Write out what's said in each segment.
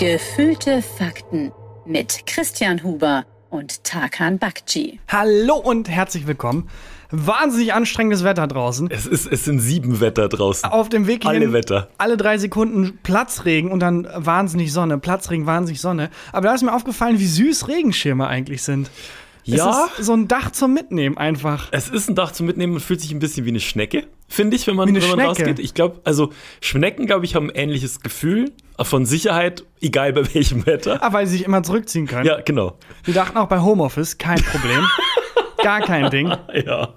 Gefühlte Fakten mit Christian Huber und Tarkan Bakci. Hallo und herzlich willkommen. Wahnsinnig anstrengendes Wetter draußen. Es, ist, es sind sieben Wetter draußen. Auf dem Weg Alle hin, Wetter. alle drei Sekunden Platzregen und dann wahnsinnig Sonne. Platzregen, wahnsinnig Sonne. Aber da ist mir aufgefallen, wie süß Regenschirme eigentlich sind. Ja. Es ist so ein Dach zum Mitnehmen einfach. Es ist ein Dach zum Mitnehmen und fühlt sich ein bisschen wie eine Schnecke, finde ich, wenn man, wenn man rausgeht. Ich glaube, also Schnecken, glaube ich, haben ein ähnliches Gefühl von Sicherheit, egal bei welchem Wetter. Ah, weil sie sich immer zurückziehen können. Ja, genau. Wir dachten auch bei Homeoffice, kein Problem. Gar kein Ding. Ja.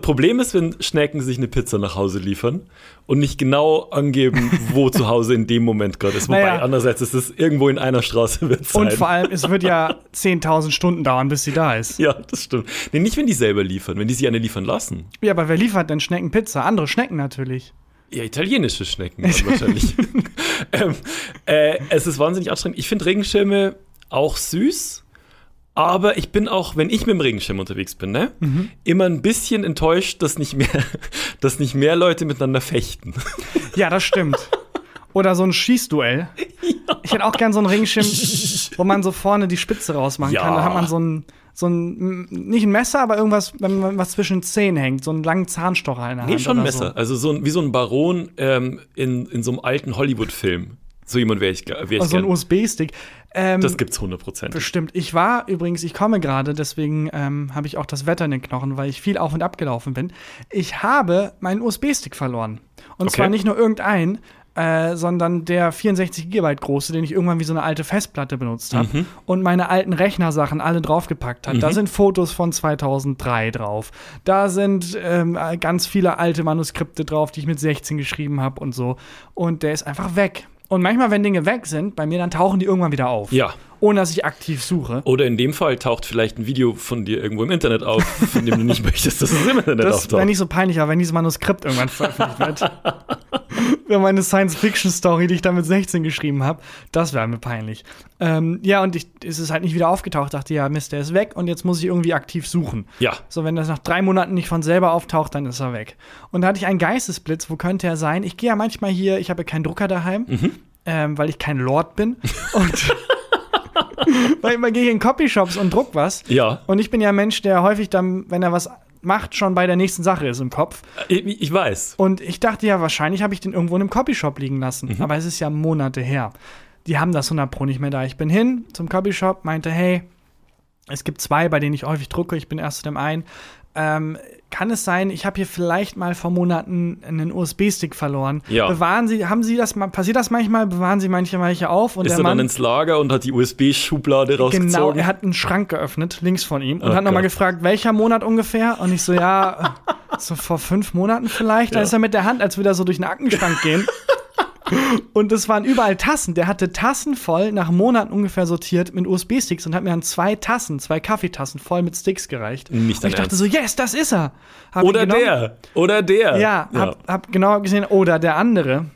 Problem ist, wenn Schnecken sich eine Pizza nach Hause liefern und nicht genau angeben, wo zu Hause in dem Moment gerade ist. Wobei, Naja. andererseits ist es irgendwo in einer Straße wird sein. Und vor allem, es wird ja 10.000 Stunden dauern, bis sie da ist. ja, das stimmt. Nee, nicht, wenn die selber liefern, wenn die sich eine liefern lassen. Ja, aber wer liefert denn Schneckenpizza? Andere Schnecken natürlich. Ja, italienische Schnecken wahrscheinlich. ähm, äh, es ist wahnsinnig anstrengend. Ich finde Regenschirme auch süß, aber ich bin auch, wenn ich mit dem Regenschirm unterwegs bin, ne, Mhm. immer ein bisschen enttäuscht, dass nicht mehr, dass nicht mehr Leute miteinander fechten. Ja, das stimmt. Oder so ein Schießduell. Ich hätte auch gern so einen Regenschirm, wo man so vorne die Spitze rausmachen Ja. kann. Da hat man so ein, so ein, nicht ein Messer, aber irgendwas, wenn man was zwischen Zähnen hängt, so einen langen Zahnstocher in der Hand. Nee, schon ein Messer. Also so ein, wie so ein Baron ähm, in, in so einem alten Hollywood-Film. So jemand wäre ich, wär ich So, also ein. USB-Stick. Ähm, Das gibt's 100%. Bestimmt. Ich war übrigens, ich komme gerade, deswegen ähm, habe ich auch das Wetter in den Knochen, weil ich viel auf und ab gelaufen bin. Ich habe meinen USB-Stick verloren. Und Okay. zwar nicht nur irgendein, äh, sondern der 64 GB große, den ich irgendwann wie so eine alte Festplatte benutzt habe Mhm. und meine alten Rechnersachen alle draufgepackt hat. Da sind Fotos von 2003 drauf. Da sind ähm, ganz viele alte Manuskripte drauf, die ich mit 16 geschrieben habe und so. Und der ist einfach weg. Und manchmal, wenn Dinge weg sind, bei mir, dann tauchen die irgendwann wieder auf Ja. Ohne dass ich aktiv suche. Oder in dem Fall taucht vielleicht ein Video von dir irgendwo im Internet auf, von dem du nicht möchtest, dass es im Internet Das auftaucht. wäre nicht so peinlich, aber wenn dieses Manuskript irgendwann veröffentlicht wird. Für meine Science-Fiction-Story, die ich da mit 16 geschrieben habe, das wäre mir peinlich. Ähm, ja, und ich, es ist halt nicht wieder aufgetaucht. Dachte, ja, Mist, der ist weg und jetzt muss ich irgendwie aktiv suchen. Ja. So, wenn das nach drei Monaten nicht von selber auftaucht, dann ist er weg. Und da hatte ich einen Geistesblitz, wo könnte er sein? Ich gehe ja manchmal hier, ich habe ja keinen Drucker daheim, Mhm. ähm, weil ich kein Lord bin. Und weil man gehe ich in Copyshops und druck was. Ja. Und ich bin ja ein Mensch, der häufig dann, wenn er was macht, schon bei der nächsten Sache ist im Kopf. Ich, ich weiß. Und ich dachte ja, wahrscheinlich habe ich den irgendwo in einem Copyshop liegen lassen. Aber es ist ja Monate her. Die haben das 100 Pro nicht mehr da. Ich bin hin zum Copyshop, meinte, hey, es gibt zwei, bei denen ich häufig drucke. Ich bin erst in dem einen. Ähm, kann es sein, ich habe hier vielleicht mal vor Monaten einen USB-Stick verloren? Ja. Bewahren Sie, haben Sie das mal, passiert das manchmal? Bewahren Sie manche welche auf? Und Ist der er Mann, dann ins Lager und hat die USB-Schublade rausgezogen? Genau, er hat einen Schrank geöffnet, links von ihm, und Oh hat nochmal gefragt, welcher Monat ungefähr? Und ich so, ja, so vor fünf Monaten vielleicht. Da Ja. ist er mit der Hand, als würde er so durch den Aktenschrank gehen. Und es waren überall Tassen. Der hatte Tassen voll, nach Monaten ungefähr sortiert mit USB-Sticks und hat mir dann zwei Tassen, zwei Kaffeetassen voll mit Sticks gereicht. Nicht und ich dachte Ernst. so, yes, das ist er. Hab Oder der. Oder der. Ja, hab, hab genau gesehen, oder der andere.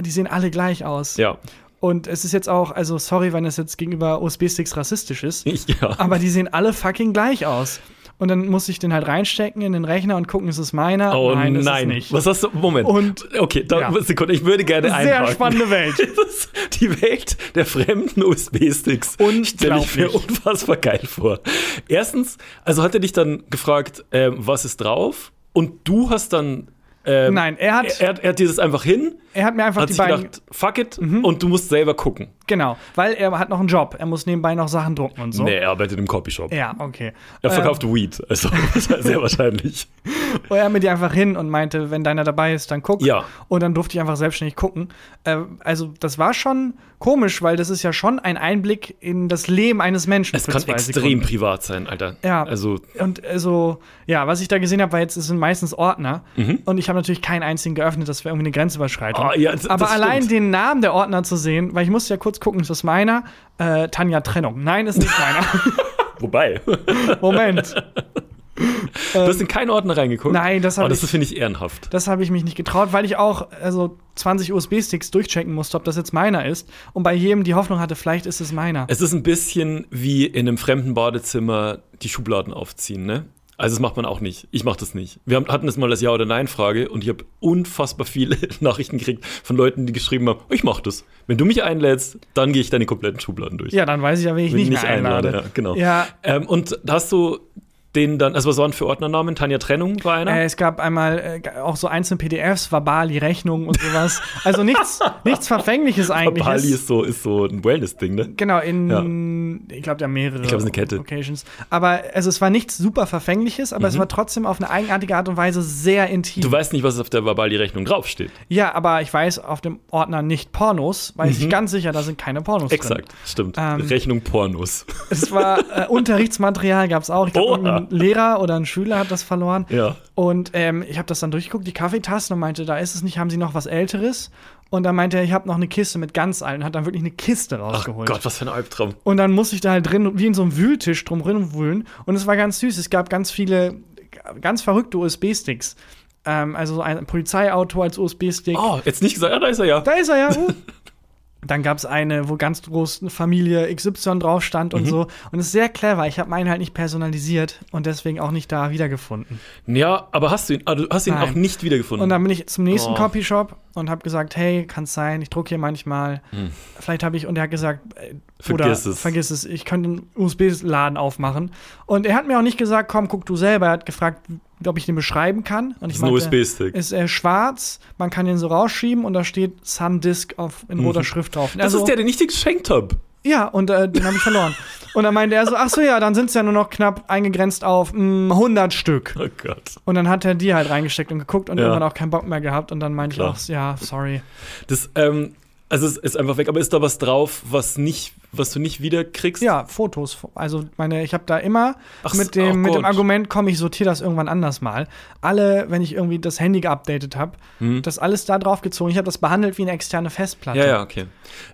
Die sehen alle gleich aus. ja. Und es ist jetzt auch, also sorry, wenn es jetzt gegenüber USB-Sticks rassistisch ist. Ich, ja. Aber die sehen alle fucking gleich aus. Und dann muss ich den halt reinstecken in den Rechner und gucken, ist es meiner? Oh nein, nein, ist es nicht. Was hast du? Moment. Und- okay, da, ja. Sekunde, ich würde gerne Sehr einhaken. spannende Welt. Die Welt der fremden USB-Sticks stelle ich mir unfassbar geil vor. Erstens, also hat er dich dann gefragt, ähm, was ist drauf? Und du hast dann. Ähm, Nein, er hat- Er, er hat dir das einfach hin, Er hat mir einfach hat die beiden. gedacht, fuck it, Mhm. und du musst selber gucken. Genau, weil er hat noch einen Job. Er muss nebenbei noch Sachen drucken und so. Nee, er arbeitet im Copyshop. Ja, okay. Er verkauft Weed, also sehr wahrscheinlich. Und er hat mir die einfach hin und meinte, wenn deiner dabei ist, dann guck. Ja. Und dann durfte ich einfach selbstständig gucken. Äh, also, das war schon komisch, weil das ist ja schon ein Einblick in das Leben eines Menschen. Es kann extrem Sekunden. privat sein, Alter. Ja. Also, Und also, ja, was ich da gesehen habe, war jetzt, es sind meistens Ordner. Und ich habe natürlich keinen einzigen geöffnet, das wäre irgendwie eine Grenzüberschreitung. Ah, ja, das- Aber das allein stimmt. den Namen der Ordner zu sehen, weil ich musste ja kurz gucken, ist das meiner? Äh, Tanja Trennung. Nein, ist nicht meiner. wobei. Moment. du hast in keinen Ordner reingeguckt? Nein, das Oh, habe das ich, finde ich ehrenhaft. das hab ich mich nicht getraut, weil ich auch also 20 USB-Sticks durchchecken musste, ob das jetzt meiner ist. Und bei jedem die Hoffnung hatte, vielleicht ist es meiner. Es ist ein bisschen wie in einem fremden Badezimmer die Schubladen aufziehen, ne? Also das macht man auch nicht. Ich mache das nicht. Wir haben, hatten es mal als Ja- oder Nein-Frage und ich habe unfassbar viele Nachrichten gekriegt von Leuten, die geschrieben haben, ich mache das. Wenn du mich einlädst, dann gehe ich deine kompletten Schubladen durch. Ja, dann weiß ich ja, wen ich Wenn nicht, mehr einlade. ja, genau. Ja, Ähm, und hast du den dann, also was waren für Ordnernamen? Tanja Trennung war einer? Äh, es gab einmal äh, auch so einzelne PDFs, Verbali, Rechnungen und sowas. Also nichts, nichts Verfängliches eigentlich. Bali ist so, ist so ein Wellness-Ding, ne? Genau, in, ich glaube, ja mehrere Ich glaub, es ist eine Kette. Occasions. Aber also, es war nichts super Verfängliches, aber es war trotzdem auf eine eigenartige Art und Weise sehr intim. Mhm. Du weißt nicht, was auf der Verbali-Rechnung draufsteht. ja, aber ich weiß auf dem Ordner nicht Pornos, weiß ich ganz sicher, da sind keine Pornos drin. Mhm. Exakt, stimmt. Ähm, Rechnung Pornos. Es war äh, Unterrichtsmaterial, gab es auch. Ich glaube, Oha. Ein Lehrer oder ein Schüler hat das verloren. Ja. Und ähm, ich habe das dann durchgeguckt, die Kaffeetassen, und meinte, da ist es nicht, haben sie noch was Älteres? Und dann meinte er, ich habe noch eine Kiste mit ganz alten, hat dann wirklich eine Kiste Ach rausgeholt. Gott, was für ein Albtraum. Und dann musste ich da halt drin, wie in so einem Wühltisch drum wühlen. Und es war ganz süß. Es gab ganz viele, ganz verrückte USB-Sticks. Ähm, also so ein Polizeiauto als USB-Stick. Oh, jetzt nicht gesagt, ja, da ist er ja. Da ist er ja. Uh. Dann gab es eine, wo ganz groß eine Familie XY drauf stand Mhm. und so. Und es ist sehr clever. Ich habe meinen halt nicht personalisiert und deswegen auch nicht da wiedergefunden. Ja, aber hast du ihn, du hast ihn Nein. auch nicht wiedergefunden. Und dann bin ich zum nächsten Oh. Copyshop und habe gesagt, hey, kann's sein, ich drucke hier manchmal. Vielleicht habe ich, und er hat gesagt, äh, Vergiss es. vergiss es, ich könnte einen USB-Laden aufmachen. Und er hat mir auch nicht gesagt, komm, guck du selber. Er hat gefragt, ob ich den beschreiben kann. Und ich meinte, USB-Stick. ist er schwarz, man kann den so rausschieben und da steht SunDisk auf, in roter Schrift drauf. Mhm. Das Also- ist der, den ich dir geschenkt habe. ja, und äh, den habe ich verloren. Und dann meinte er so, ach so, ja, dann sind es ja nur noch knapp eingegrenzt auf mh, 100 Stück. Oh Gott. Und dann hat er die halt reingesteckt und geguckt und Ja. irgendwann auch keinen Bock mehr gehabt. Und dann meinte ich Klar. auch, ja, sorry. Das, ähm, also es ist einfach weg, aber ist da was drauf, was nicht, was du nicht wiederkriegst? Ja, Fotos. Also meine, ich habe da immer Ach, mit oh dem, mit dem. Argument, komm, ich sortiere das irgendwann anders mal. Alle, wenn ich irgendwie das Handy geupdatet habe, das alles da drauf gezogen. Ich habe das behandelt wie eine externe Festplatte. Ja, ja, okay.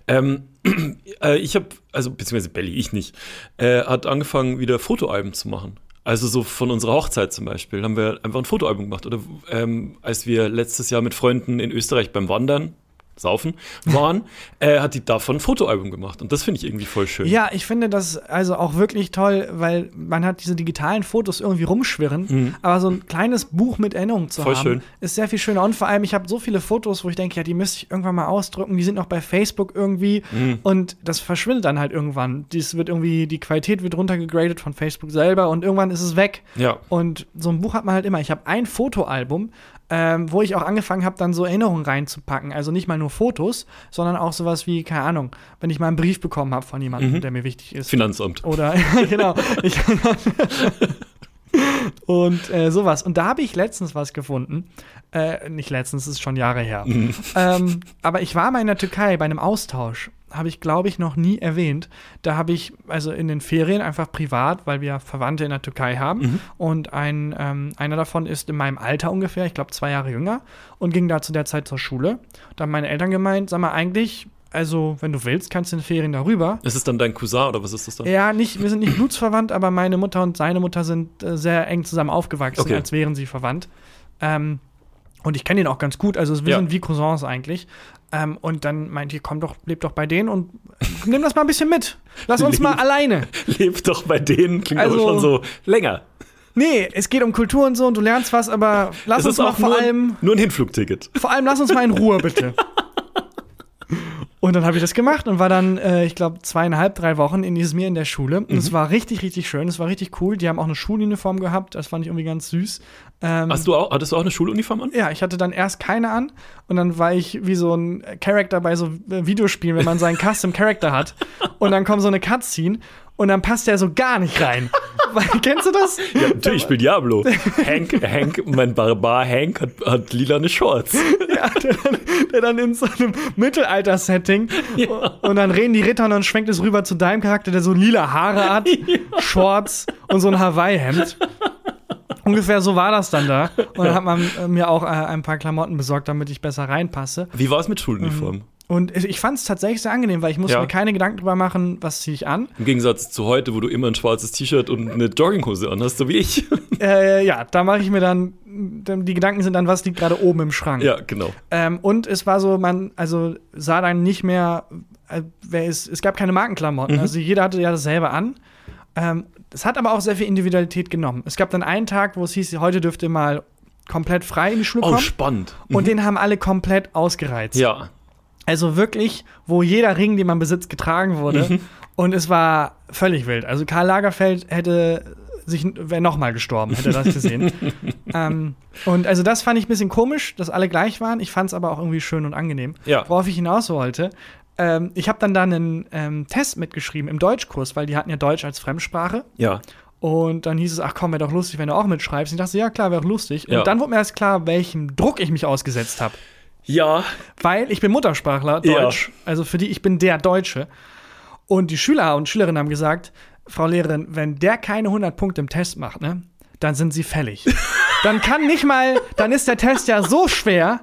Ähm, äh, ich habe, also beziehungsweise Belly, ich nicht, äh, hat angefangen, wieder Fotoalben zu machen. Also so von unserer Hochzeit zum Beispiel haben wir einfach ein Fotoalbum gemacht. Oder ähm, als wir letztes Jahr mit Freunden in Österreich beim Wandern, Saufen, waren, äh, hat die davon ein Fotoalbum gemacht. Und das finde ich irgendwie voll schön. Ja, ich finde das also auch wirklich toll, weil man hat diese digitalen Fotos irgendwie rumschwirren, aber so ein kleines Buch mit Erinnerungen zu Mhm. Voll haben, schön. ist sehr viel schöner. Und vor allem, ich habe so viele Fotos, wo ich denke, ja, die müsste ich irgendwann mal ausdrucken, die sind noch bei Facebook irgendwie Mhm. und das verschwindet dann halt irgendwann. Dies wird irgendwie, die Qualität wird runtergegradet von Facebook selber und irgendwann ist es weg. Ja. Und so ein Buch hat man halt immer. Ich habe ein Fotoalbum, ähm, wo ich auch angefangen habe, dann so Erinnerungen reinzupacken. Also nicht mal nur Fotos, sondern auch sowas wie, keine Ahnung, wenn ich mal einen Brief bekommen habe von jemandem, Mhm. der mir wichtig ist. Finanzamt. Oder, genau. Ich, und äh, sowas. Und da habe ich letztens was gefunden. Äh, nicht letztens, das ist schon Jahre her. Mhm. ähm, aber ich war mal in der Türkei bei einem Austausch. Habe ich, glaube ich, noch nie erwähnt. Da habe ich, also in den Ferien, einfach privat, weil wir Verwandte in der Türkei haben. Mhm. Und ein, ähm, einer davon ist in meinem Alter ungefähr, ich glaube zwei Jahre jünger, und ging da zu der Zeit zur Schule. Da haben meine Eltern gemeint, sag mal, eigentlich, also wenn du willst, kannst du in den Ferien darüber. Ist es dann dein Cousin oder was ist das dann? Ja, nicht, wir sind nicht blutsverwandt, aber meine Mutter und seine Mutter sind äh, sehr eng zusammen aufgewachsen, Okay. als wären sie verwandt. Ähm, und ich kenne ihn auch ganz gut, also wir Ja. sind wie Cousins eigentlich. Ähm, und dann meint ihr, komm doch, leb doch bei denen und nimm das mal ein bisschen mit. Lass uns mal Leb- alleine. Lebt doch bei denen, klingt Also- aber schon so länger. Nee, es geht um Kultur und so und du lernst was, aber lass uns mal vor nur, allem, nur ein Hinflugticket. vor allem lass uns mal in Ruhe, bitte. Und dann habe ich das gemacht und war dann, äh, ich glaube, zweieinhalb, drei Wochen in Izmir in der Schule. Und Mhm. es war richtig, richtig schön. Es war richtig cool. Die haben auch eine Schuluniform gehabt. Das fand ich irgendwie ganz süß. Ähm, Hast du auch, hattest du auch eine Schuluniform an? ja, ich hatte dann erst keine an und dann war ich wie so ein Charakter bei so äh, Videospielen, wenn man seinen Custom Character hat. Und dann kommt so eine Cutscene und dann passt der so gar nicht rein. Kennst du das? Ja, natürlich, ich spiele Diablo. Hank, Hank, mein Barbar Hank hat, hat lilane Shorts. Ja, der, dann, der dann in so einem Mittelalter-Setting und dann reden die Ritter und dann schwenkt es rüber zu deinem Charakter, der so lila Haare hat, Shorts und so ein Hawaii-Hemd. Ungefähr so war das dann da. Und dann hat man äh, mir auch äh, ein paar Klamotten besorgt, damit ich besser reinpasse. Wie war es mit Schuluniform? Und ich fand es tatsächlich sehr angenehm, weil ich musste Ja. mir keine Gedanken drüber machen, was ziehe ich an. Im Gegensatz zu heute, wo du immer ein schwarzes T-Shirt und eine Jogginghose anhast, so wie ich. Äh, ja, da mache ich mir dann, die Gedanken sind dann, was liegt gerade oben im Schrank. ja, genau. Ähm, und es war so, man, also sah dann nicht mehr, äh, wer ist, es gab keine Markenklamotten. Mhm. Also jeder hatte ja dasselbe an. Ähm, Es hat aber auch sehr viel Individualität genommen. Es gab dann einen Tag, wo es hieß, heute dürft ihr mal komplett frei in die Schule Oh, kommen. spannend. und den haben alle komplett ausgereizt. Ja. Also wirklich, wo jeder Ring, den man besitzt, getragen wurde. Mhm. Und es war völlig wild. Also Karl Lagerfeld hätte sich, wäre nochmal gestorben, hätte er das gesehen. ähm, und also das fand ich ein bisschen komisch, dass alle gleich waren. Ich fand es aber auch irgendwie schön und angenehm. Ja. Worauf ich hinaus wollte, ähm, ich habe dann da einen ähm, Test mitgeschrieben im Deutschkurs, weil die hatten ja Deutsch als Fremdsprache. Ja. Und dann hieß es, ach komm, wäre doch lustig, wenn du auch mitschreibst. Und ich dachte, ja klar, wäre doch lustig. Ja. Und dann wurde mir erst klar, welchem Druck ich mich ausgesetzt habe. Ja. Weil ich bin Muttersprachler, Ja. Deutsch. Also für die, ich bin der Deutsche. Und die Schüler und Schülerinnen haben gesagt, Frau Lehrerin, wenn der keine 100 Punkte im Test macht, ne, dann sind sie fällig. dann kann nicht mal, dann ist der Test ja so schwer.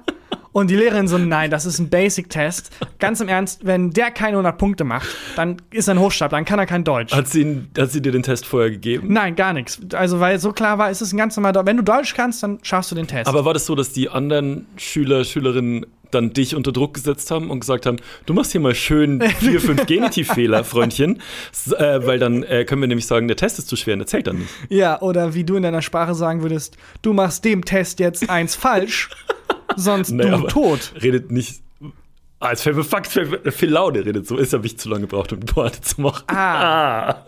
Und die Lehrerin so, nein, das ist ein Basic-Test. Ganz im Ernst, wenn der keine 100 Punkte macht, dann ist er ein Hochstapler, dann kann er kein Deutsch. Hat sie, ihn- hat sie dir den Test vorher gegeben? Nein, gar nichts. Also, weil so klar war, es ist ein ganz normaler, wenn du Deutsch kannst, dann schaffst du den Test. Aber war das so, dass die anderen Schüler, Schülerinnen dann dich unter Druck gesetzt haben und gesagt haben, du machst hier mal schön vier, fünf Genitivfehler, Freundchen, äh, weil dann äh, können wir nämlich sagen, der Test ist zu schwer und der zählt dann nicht. Ja, oder wie du in deiner Sprache sagen würdest, du machst dem Test jetzt eins falsch, sonst Nee, du tot. Redet nicht. Ah, es fällt mir Fakt, Phil Laude redet so. Ist ja nicht zu lange gebraucht, um die Pointe zu machen. Ah. Ah,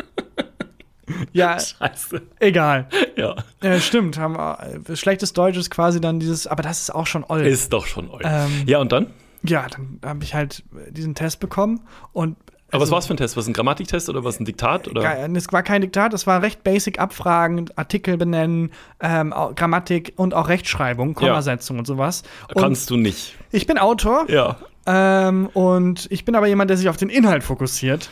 Ja, scheiße. egal. Ja. Äh, stimmt, haben, äh, schlechtes Deutsch ist quasi dann dieses, aber das ist auch schon old. Ist doch schon euch. Ähm, ja, und dann? ja, dann habe ich halt diesen Test bekommen und Aber was also- war's für ein Test? Was ein Grammatiktest oder was ein Diktat? Oder? Ja, es war kein Diktat, es war recht basic Abfragen, Artikel benennen, ähm, Grammatik und auch Rechtschreibung, Kommasetzung und sowas. Und Kannst du nicht. ich bin Autor Ja. ähm, und ich bin aber jemand, der sich auf den Inhalt fokussiert.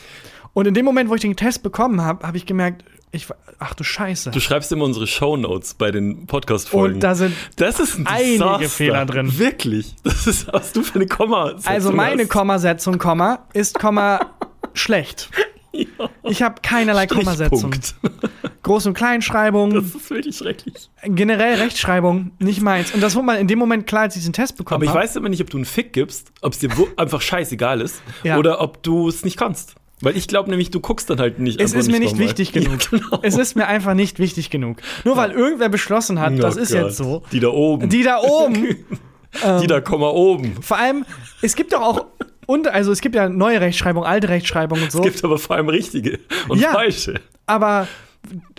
Und in dem Moment, wo ich den Test bekommen habe, habe ich gemerkt, ich, ach du Scheiße. Du schreibst immer unsere Shownotes bei den Podcast-Folgen. Und da sind das ist ein einige Desaster. Fehler drin. Wirklich. Das ist, was du für eine Komma. also meine. Kommasetzung, Komma, ist Komma schlecht. Ich habe keinerlei Kommasetzung. Groß- und Kleinschreibung, Das ist wirklich schrecklich. generell Rechtschreibung, nicht meins. Und das wurde mal in dem Moment klar, als ich diesen Test bekommen Aber ich habe. weiß immer nicht, ob du einen Fick gibst, ob es dir einfach scheißegal ist Ja. oder ob du es nicht kannst. Weil ich glaube nämlich, du guckst dann halt nicht. Es ist mir nicht wichtig genug. Ja, genau. Es ist mir einfach nicht wichtig genug. Nur weil irgendwer beschlossen hat, das Oh ist Gott. jetzt so. Die da oben. Die, Die da oben, da Komma oben. vor allem, es gibt doch auch, und, also es gibt ja neue Rechtschreibung, alte Rechtschreibung und so. Es gibt aber vor allem richtige und Ja. falsche. aber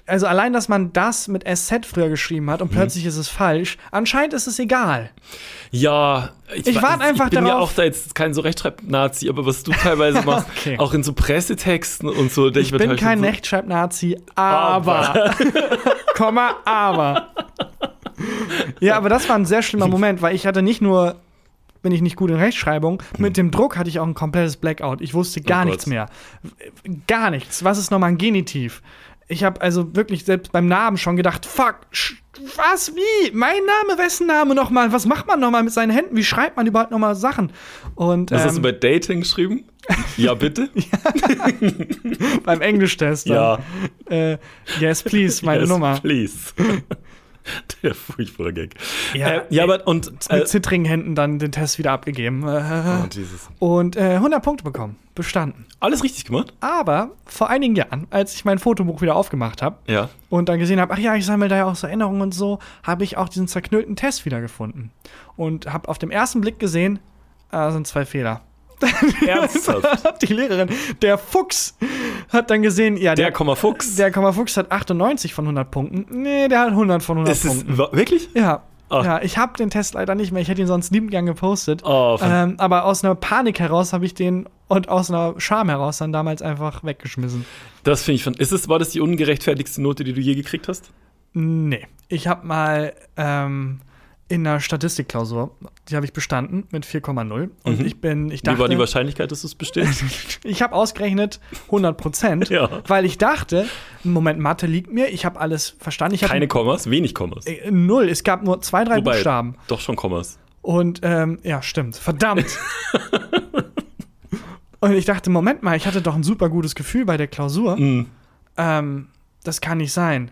also allein, dass man das mit SZ früher geschrieben hat und Mhm. plötzlich ist es falsch, anscheinend ist es egal. Ja, Ich weiß- warte einfach Ich bin ja darauf- auch da jetzt kein so Rechtschreib-Nazi, aber was du teilweise machst, Okay. auch in so Pressetexten und so. Ich bin kein Rechtschreibnazi, aber, Komma, aber. Ja, aber das war ein sehr schlimmer Moment, weil ich hatte nicht nur bin ich nicht gut in Rechtschreibung. Mit dem Druck hatte ich auch ein komplettes Blackout. Ich wusste gar Oh nichts mehr. Gar nichts. Was ist nochmal ein Genitiv? Ich habe also wirklich selbst beim Namen schon gedacht, fuck, was, wie? Mein Name, wessen Name nochmal? Was macht man nochmal mit seinen Händen? Wie schreibt man überhaupt nochmal Sachen? Und Was hast du ähm, bei Dating geschrieben? Ja, bitte? beim Englischtest dann. Äh, yes, please, meine Yes, Nummer. Please. Der furchtbare Gag. Ja, äh, ja aber und. Mit Äh, zittrigen Händen dann den Test wieder abgegeben. Oh, Jesus. und äh, 100 Punkte bekommen. Bestanden. Alles richtig gemacht? Aber vor einigen Jahren, als ich mein Fotobuch wieder aufgemacht habe Ja. und dann gesehen habe, ach ja, ich sammle da ja auch so Erinnerungen und so, habe ich auch diesen zerknüllten Test wiedergefunden. Und habe auf dem ersten Blick gesehen, da sind zwei Fehler. Ernsthaft. Die Lehrerin, der Fuchs, hat dann gesehen, ja, Der der, Komma Fuchs. der Komma Fuchs hat 98 von 100 Punkten. Nee, der hat 100 von 100 ist Punkten. wa- wirklich? Ja. Ah. Ja, ich habe den Test leider nicht mehr. Ich hätte ihn sonst liebend gern gepostet. Oh, ähm, aber aus einer Panik heraus habe ich den und aus einer Scham heraus dann damals einfach weggeschmissen. Das finde ich von. Ist es, war das die ungerechtfertigste Note, die du je gekriegt hast? Nee. Ich habe mal ähm, in einer Statistikklausur, die habe ich bestanden mit 4,0. Und Mhm. ich bin, ich Wie war die dachte, Wahrscheinlichkeit, dass du es bestehst? ich habe ausgerechnet 100 Prozent, Ja. weil ich dachte, Moment, Mathe liegt mir, ich habe alles verstanden. Ich Keine Kommas, wenig Kommas. äh, null. Es gab nur zwei, drei Wobei, Buchstaben. Doch schon Kommas. Und ähm, ja, stimmt. Verdammt. Und ich dachte, Moment mal, ich hatte doch ein super gutes Gefühl bei der Klausur. Mhm. Ähm, das kann nicht sein.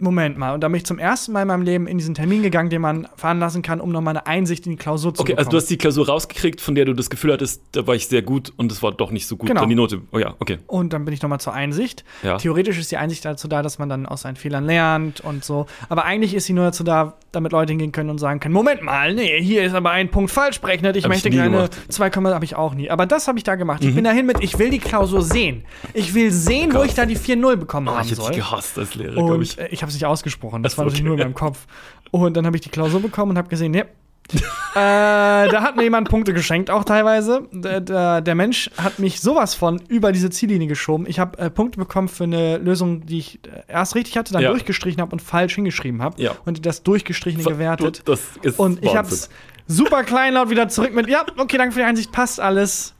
Moment mal. Und da bin ich zum ersten Mal in meinem Leben in diesen Termin gegangen, den man veranlassen kann, um nochmal eine Einsicht in die Klausur zu Okay, bekommen. also du hast die Klausur rausgekriegt, von der du das Gefühl hattest, da war ich sehr gut und es war doch nicht so gut. Genau. Dann die Note. Oh ja, okay. und dann bin ich nochmal zur Einsicht. Ja. Theoretisch ist die Einsicht dazu da, dass man dann aus seinen Fehlern lernt und so. Aber eigentlich ist sie nur dazu da, damit Leute hingehen können und sagen können: Moment mal, nee, hier ist aber ein Punkt falsch berechnet. Ich Hab ich möchte keine gemacht. 2, habe ich auch nie. Aber das habe ich da gemacht. Ich bin dahin mit, ich will die Klausur sehen. Ich will sehen, wo Gott. ich da die 4-0 bekommen Oh, haben ich hätte soll. gehasst als Lehrer, glaube ich. ich habe es nicht ausgesprochen. Das so, war natürlich okay. nur in meinem Kopf. Und dann habe ich die Klausur bekommen und habe gesehen, ne. äh, da hat mir jemand Punkte geschenkt, auch teilweise. Der, der, der Mensch hat mich sowas von über diese Ziellinie geschoben. Ich habe äh, Punkte bekommen für eine Lösung, die ich äh, erst richtig hatte, dann Ja. durchgestrichen habe und falsch hingeschrieben habe. Ja. Und das Durchgestrichene gewertet. Du, das ist Und ich habe es super kleinlaut wieder zurück mit, ja, okay, danke für die Einsicht, passt alles.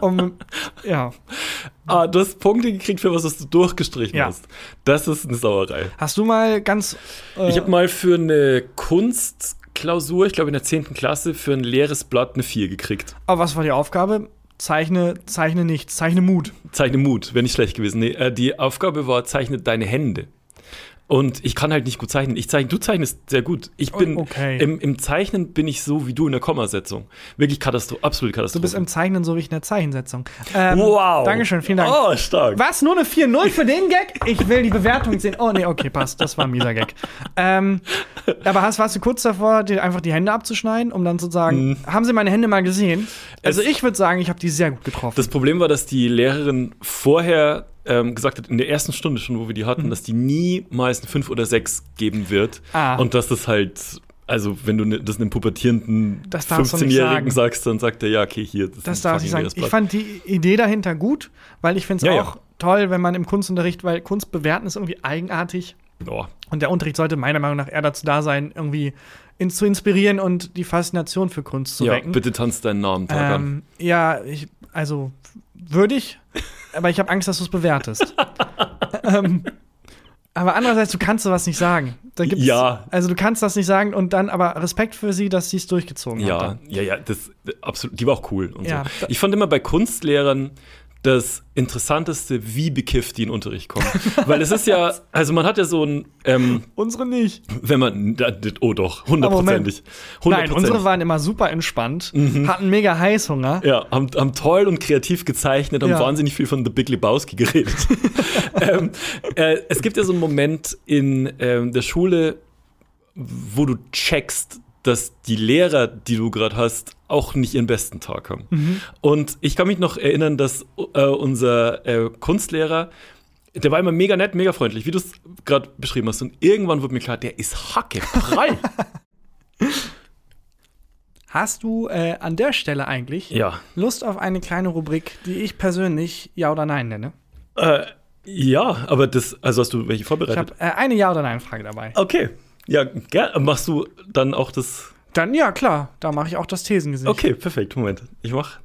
Um, ja. Ah, du hast Punkte gekriegt für was, was du durchgestrichen Ja. hast. Das ist eine Sauerei. Hast du mal ganz. Äh, Ich habe mal für eine Kunstklausur, ich glaube in der 10. Klasse, für ein leeres Blatt eine 4 gekriegt. aber was war die Aufgabe? Zeichne, zeichne nichts, zeichne Mut. Zeichne Mut, wäre nicht schlecht gewesen. Nee, äh, die Aufgabe war, zeichne deine Hände. Und ich kann halt nicht gut zeichnen. Ich zeichne, du zeichnest sehr gut. Ich bin Oh, okay. im, im Zeichnen bin ich so wie du in der Kommasetzung. Wirklich Katastro absolut Du Katastrophe. bist im Zeichnen so wie ich in der Zeichensetzung. Ähm, wow. Dankeschön, vielen Dank. Oh, stark. Was? Nur eine 4-0 für den Gag? Ich will die Bewertung sehen. Oh, nee, okay, passt. Das war ein mieser Gag. Ähm, aber hast, warst du kurz davor, dir einfach die Hände abzuschneiden, um dann zu sagen, haben Sie meine Hände mal gesehen? Also, Es- ich würde sagen, ich habe die sehr gut getroffen. Das Problem war, dass die Lehrerin vorher ähm, gesagt hat, in der ersten Stunde schon, wo wir die hatten, dass die niemals eine 5 oder 6 geben wird. Ah. Und dass das halt, also wenn du ne, das einem pubertierenden Das darfst du nicht 15-Jährigen sagen. sagst, dann sagt er, ja, okay, hier. das ist ein darf ich sagen. Ich fand die Idee dahinter gut, weil ich finde es Ja, auch ja. toll, wenn man im Kunstunterricht, weil Kunst bewerten ist irgendwie eigenartig. Oh, Und der Unterricht sollte meiner Meinung nach eher dazu da sein, irgendwie in, zu inspirieren und die Faszination für Kunst zu ja, wecken. bitte tanzt deinen Namen. Ähm, ja, ich, also würde ich, aber ich habe Angst, dass du es bewertest. ähm, aber andererseits, du kannst sowas nicht sagen. Ja. Also du kannst das nicht sagen und dann aber Respekt für sie, dass sie es durchgezogen hat. Ja, dann. ja, ja, das absolut, die war auch cool und Ja, so. Ich fand immer bei Kunstlehrern das Interessanteste, wie bekifft die in Unterricht kommen. Weil es ist ja, also man hat ja so ein, ähm, Unsere nicht. wenn man, oh doch, hundertprozentig. Nein, unsere waren immer super entspannt, hatten mega Heißhunger. Mhm. Ja, haben, haben toll und kreativ gezeichnet, haben Ja. wahnsinnig viel von The Big Lebowski geredet. ähm, äh, es gibt ja so einen Moment in ähm, der Schule, wo du checkst, dass die Lehrer, die du gerade hast, auch nicht ihren besten Tag haben. Mhm. Und ich kann mich noch erinnern, dass äh, unser äh, Kunstlehrer, der war immer mega nett, mega freundlich, wie du es gerade beschrieben hast. Und irgendwann wird mir klar, der ist hackeprall. Hast du äh, an der Stelle eigentlich ja. Lust auf eine kleine Rubrik, die ich persönlich Ja oder Nein nenne? Äh, ja, aber das, also hast du welche Ich vorbereitet? habe äh, eine Ja oder Nein-Frage dabei. Okay. Ja, machst du dann auch das. Dann, ja, klar, da mache ich auch das Thesengesicht. Okay, perfekt. Moment. Ich mach.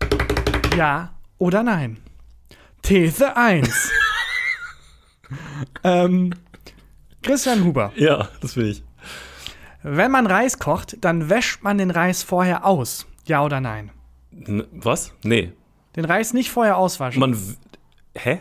Ja oder nein? These 1. ähm, Christian Huber. Ja, das will ich. Wenn man Reis kocht, dann wäscht man den Reis vorher aus. Ja oder nein? N was? Nee. Den Reis nicht vorher auswaschen. Man. w- Hä?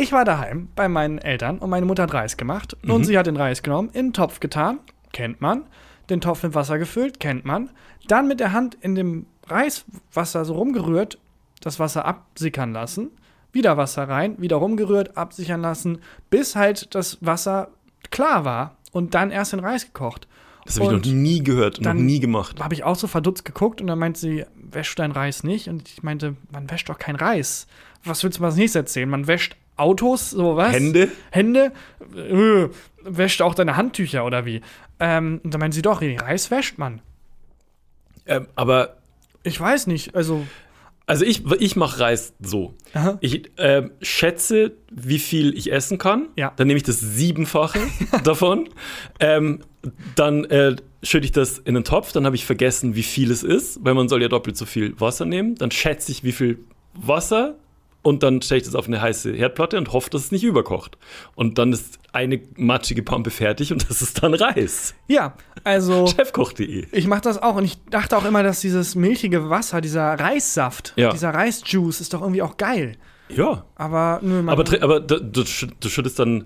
Ich war daheim bei meinen Eltern und meine Mutter hat Reis gemacht. Und sie hat den Reis genommen, in den Topf getan, kennt man. Den Topf mit Wasser gefüllt, kennt man. Dann mit der Hand in dem Reiswasser so rumgerührt, das Wasser absickern lassen. Wieder Wasser rein, wieder rumgerührt, absichern lassen, bis halt das Wasser klar war. Und dann erst den Reis gekocht. Das habe ich noch nie gehört und noch nie gemacht. habe ich auch so verdutzt geguckt und dann meinte sie, wäschst du deinen Reis nicht? Und ich meinte, man wäscht doch keinen Reis. Was willst du mal als nächstes erzählen? Man wäscht Autos, so was? Hände? Hände? Äh, wäscht auch deine Handtücher oder wie? Ähm, und dann meinte sie, doch, den Reis wäscht man. Ähm, aber. Ich weiß nicht, also, Also ich, ich mache Reis so. Aha. Ich ähm, schätze, wie viel ich essen kann. Ja. Dann nehme ich das Siebenfache davon. Ähm, dann äh, schütte ich das in einen Topf. Dann habe ich vergessen, wie viel es ist, weil man soll ja doppelt so viel Wasser nehmen. Dann schätze ich, wie viel Wasser und dann stelle ich das auf eine heiße Herdplatte und hoffe, dass es nicht überkocht. Und dann ist eine matschige Pampe fertig und das ist dann Reis. ja, also, Chefkoch.de. ich mache das auch und ich dachte auch immer, dass dieses milchige Wasser, dieser Reissaft, Ja. dieser Reisjuice ist doch irgendwie auch geil. Ja. Aber nö, man, Aber, aber du, du schüttest dann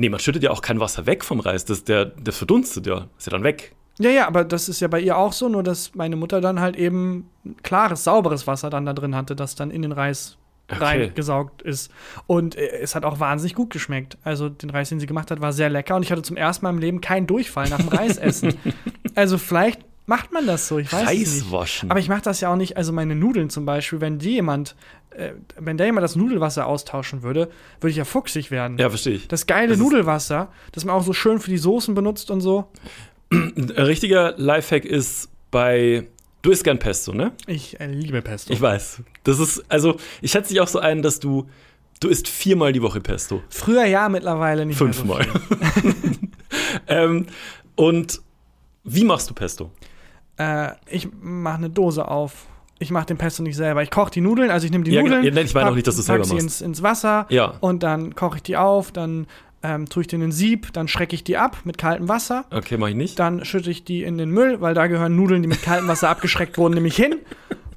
Nee, man schüttet ja auch kein Wasser weg vom Reis. Das, der, das verdunstet ja. Ist ja dann weg. Ja, ja, aber das ist ja bei ihr auch so, nur dass meine Mutter dann halt eben klares, sauberes Wasser dann da drin hatte, das dann in den Reis Okay. reingesaugt ist. Und äh, es hat auch wahnsinnig gut geschmeckt. Also den Reis, den sie gemacht hat, war sehr lecker und ich hatte zum ersten Mal im Leben keinen Durchfall nach dem Reisessen. also vielleicht macht man das so, ich weiß es nicht. Reis waschen. Aber ich mache das ja auch nicht, also meine Nudeln zum Beispiel, wenn die jemand, äh, wenn da jemand das Nudelwasser austauschen würde, würde ich ja fuchsig werden. ja, verstehe ich. Das geile Das Nudelwasser, das man auch so schön für die Soßen benutzt und so. Ein richtiger Lifehack ist bei. Du isst gern Pesto, ne? Ich äh, liebe Pesto. Ich weiß. Das ist, also, ich schätze dich auch so ein, dass du. Du isst viermal die Woche Pesto. Früher ja, mittlerweile nicht Fünfmal. mehr so ähm, und wie machst du Pesto? Äh, ich mache eine Dose auf. Ich mache den Pesto nicht selber. Ich koche die Nudeln, also ich nehme die Ja, Nudeln. genau. Ja, ich meine auch nicht, dass du es selber sie machst. ins, ins Wasser Ja. und dann koche ich die auf, dann ähm, tue ich die in den Sieb, dann schrecke ich die ab mit kaltem Wasser. Okay, mach ich nicht. Dann schütte ich die in den Müll, weil da gehören Nudeln, die mit kaltem Wasser abgeschreckt wurden, nämlich hin.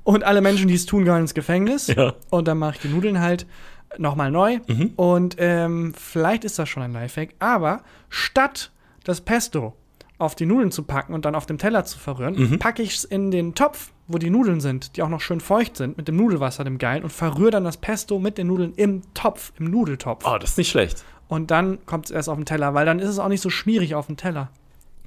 Und alle Menschen, die es tun, gehören ins Gefängnis. Ja. Und dann mache ich die Nudeln halt nochmal neu. Mhm. Und ähm, vielleicht ist das schon ein Lifehack. Aber statt das Pesto auf die Nudeln zu packen und dann auf dem Teller zu verrühren, Mhm. packe ich es in den Topf, wo die Nudeln sind, die auch noch schön feucht sind, mit dem Nudelwasser, dem Geilen, und verrühre dann das Pesto mit den Nudeln im Topf, im Nudeltopf. Oh, das ist nicht schlecht. Und dann kommt es erst auf den Teller, weil dann ist es auch nicht so schmierig auf dem Teller.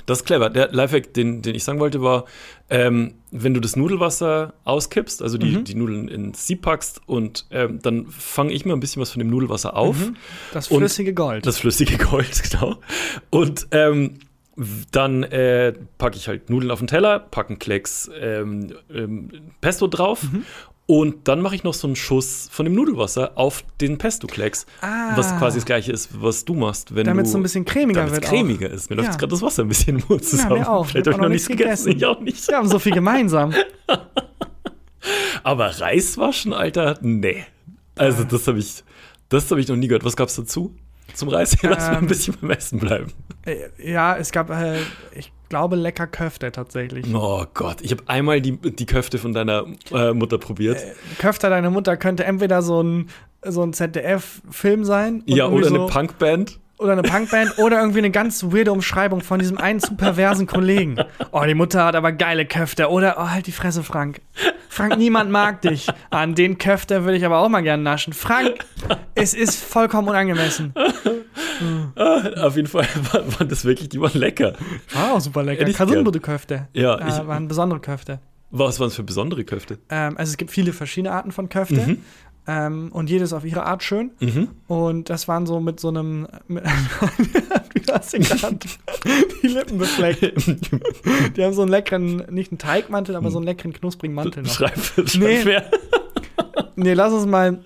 Das ist clever. Der Lifehack, den, den ich sagen wollte, war, ähm, wenn du das Nudelwasser auskippst, also die, Mhm. die Nudeln ins Sieb packst und ähm, dann fange ich mal ein bisschen was von dem Nudelwasser auf. Das Und flüssige Gold. Das flüssige Gold, genau. Und ähm, dann äh, packe ich halt Nudeln auf den Teller, packe einen Klecks ähm, ähm, Pesto drauf Mhm. Und dann mache ich noch so einen Schuss von dem Nudelwasser auf den Pesto-Klecks. Ah. Was quasi das gleiche ist, was du machst, wenn Damit es so ein bisschen cremiger damit wird es auch. cremiger ist. Mir läuft Ja. jetzt gerade das Wasser ein bisschen im Mund zusammen. mir auch. Vielleicht Ich habe hab ich noch nichts gegessen. Ich auch nicht. Wir haben so viel gemeinsam. Aber Reis waschen, Alter, nee. Also das habe ich, das habe ich noch nie gehört. Was gab's dazu? Zum Reis? Lass mal ein Ähm, bisschen beim Essen bleiben. Äh, Ja, es gab, äh, ich glaube, lecker Köfte tatsächlich. Oh Gott, ich habe einmal die, die Köfte von deiner äh, Mutter probiert. Köfter deiner Mutter könnte entweder so ein, so ein ZDF-Film sein. ja, oder eine so, Punkband. Oder eine Punkband oder irgendwie eine ganz weirde Umschreibung von diesem einen zu perversen Kollegen. Oh, die Mutter hat aber geile Köfte. Oder, oh, halt die Fresse, Frank. Frank, niemand mag dich. An den Köfter würde ich aber auch mal gerne naschen. Frank, es ist vollkommen unangemessen. Ah, auf jeden Fall waren, das wirklich, die waren lecker. War auch super lecker. Ich Kasunbude-Köfte. Ja, äh, ich- waren besondere Köfte. Was waren es für besondere Köfte? Ähm, also es gibt viele verschiedene Arten von Köfte. Mhm. Ähm, und jedes auf ihre Art schön. Mhm. Und das waren so mit so einem. Mit, du hast den gerade die Lippen befleckt. Die haben so einen leckeren, nicht einen Teigmantel, aber so einen leckeren, knusprigen Mantel noch. Schreib, schreib Nee. mehr. Nee, lass uns mal.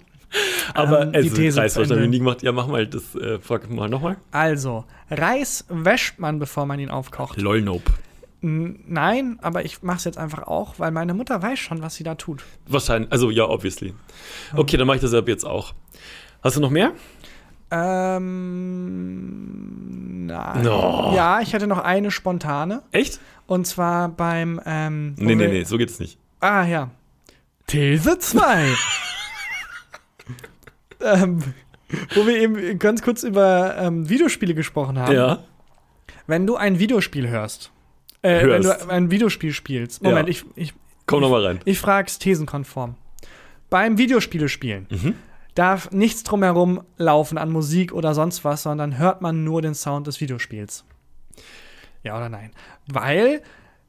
Aber Ähm, die also, These Reis Ende. nie gemacht. Ja, mach mal das, äh, frag mal nochmal. Also, Reis wäscht man, bevor man ihn aufkocht. Lol, nope. Nein, aber ich mach's jetzt einfach auch, weil meine Mutter weiß schon, was sie da tut. Wahrscheinlich, also ja, obviously. Okay, dann mache ich das ab jetzt auch. Hast du noch mehr? Ähm. Nein. No. Ja, ich hatte noch eine spontane. Echt? Und zwar beim. Ähm, Nee, nee, nee, so geht es nicht. Ah, ja. These 2. ähm, wo wir eben ganz kurz über ähm, Videospiele gesprochen haben. Ja. Wenn du ein Videospiel hörst, äh, wenn Hörst. du ein Videospiel spielst, Moment, Ja. ich, ich, Komm noch mal rein. ich frag's thesenkonform. Beim Videospiele spielen Mhm. darf nichts drumherum laufen an Musik oder sonst was, sondern hört man nur den Sound des Videospiels. Ja oder nein? Weil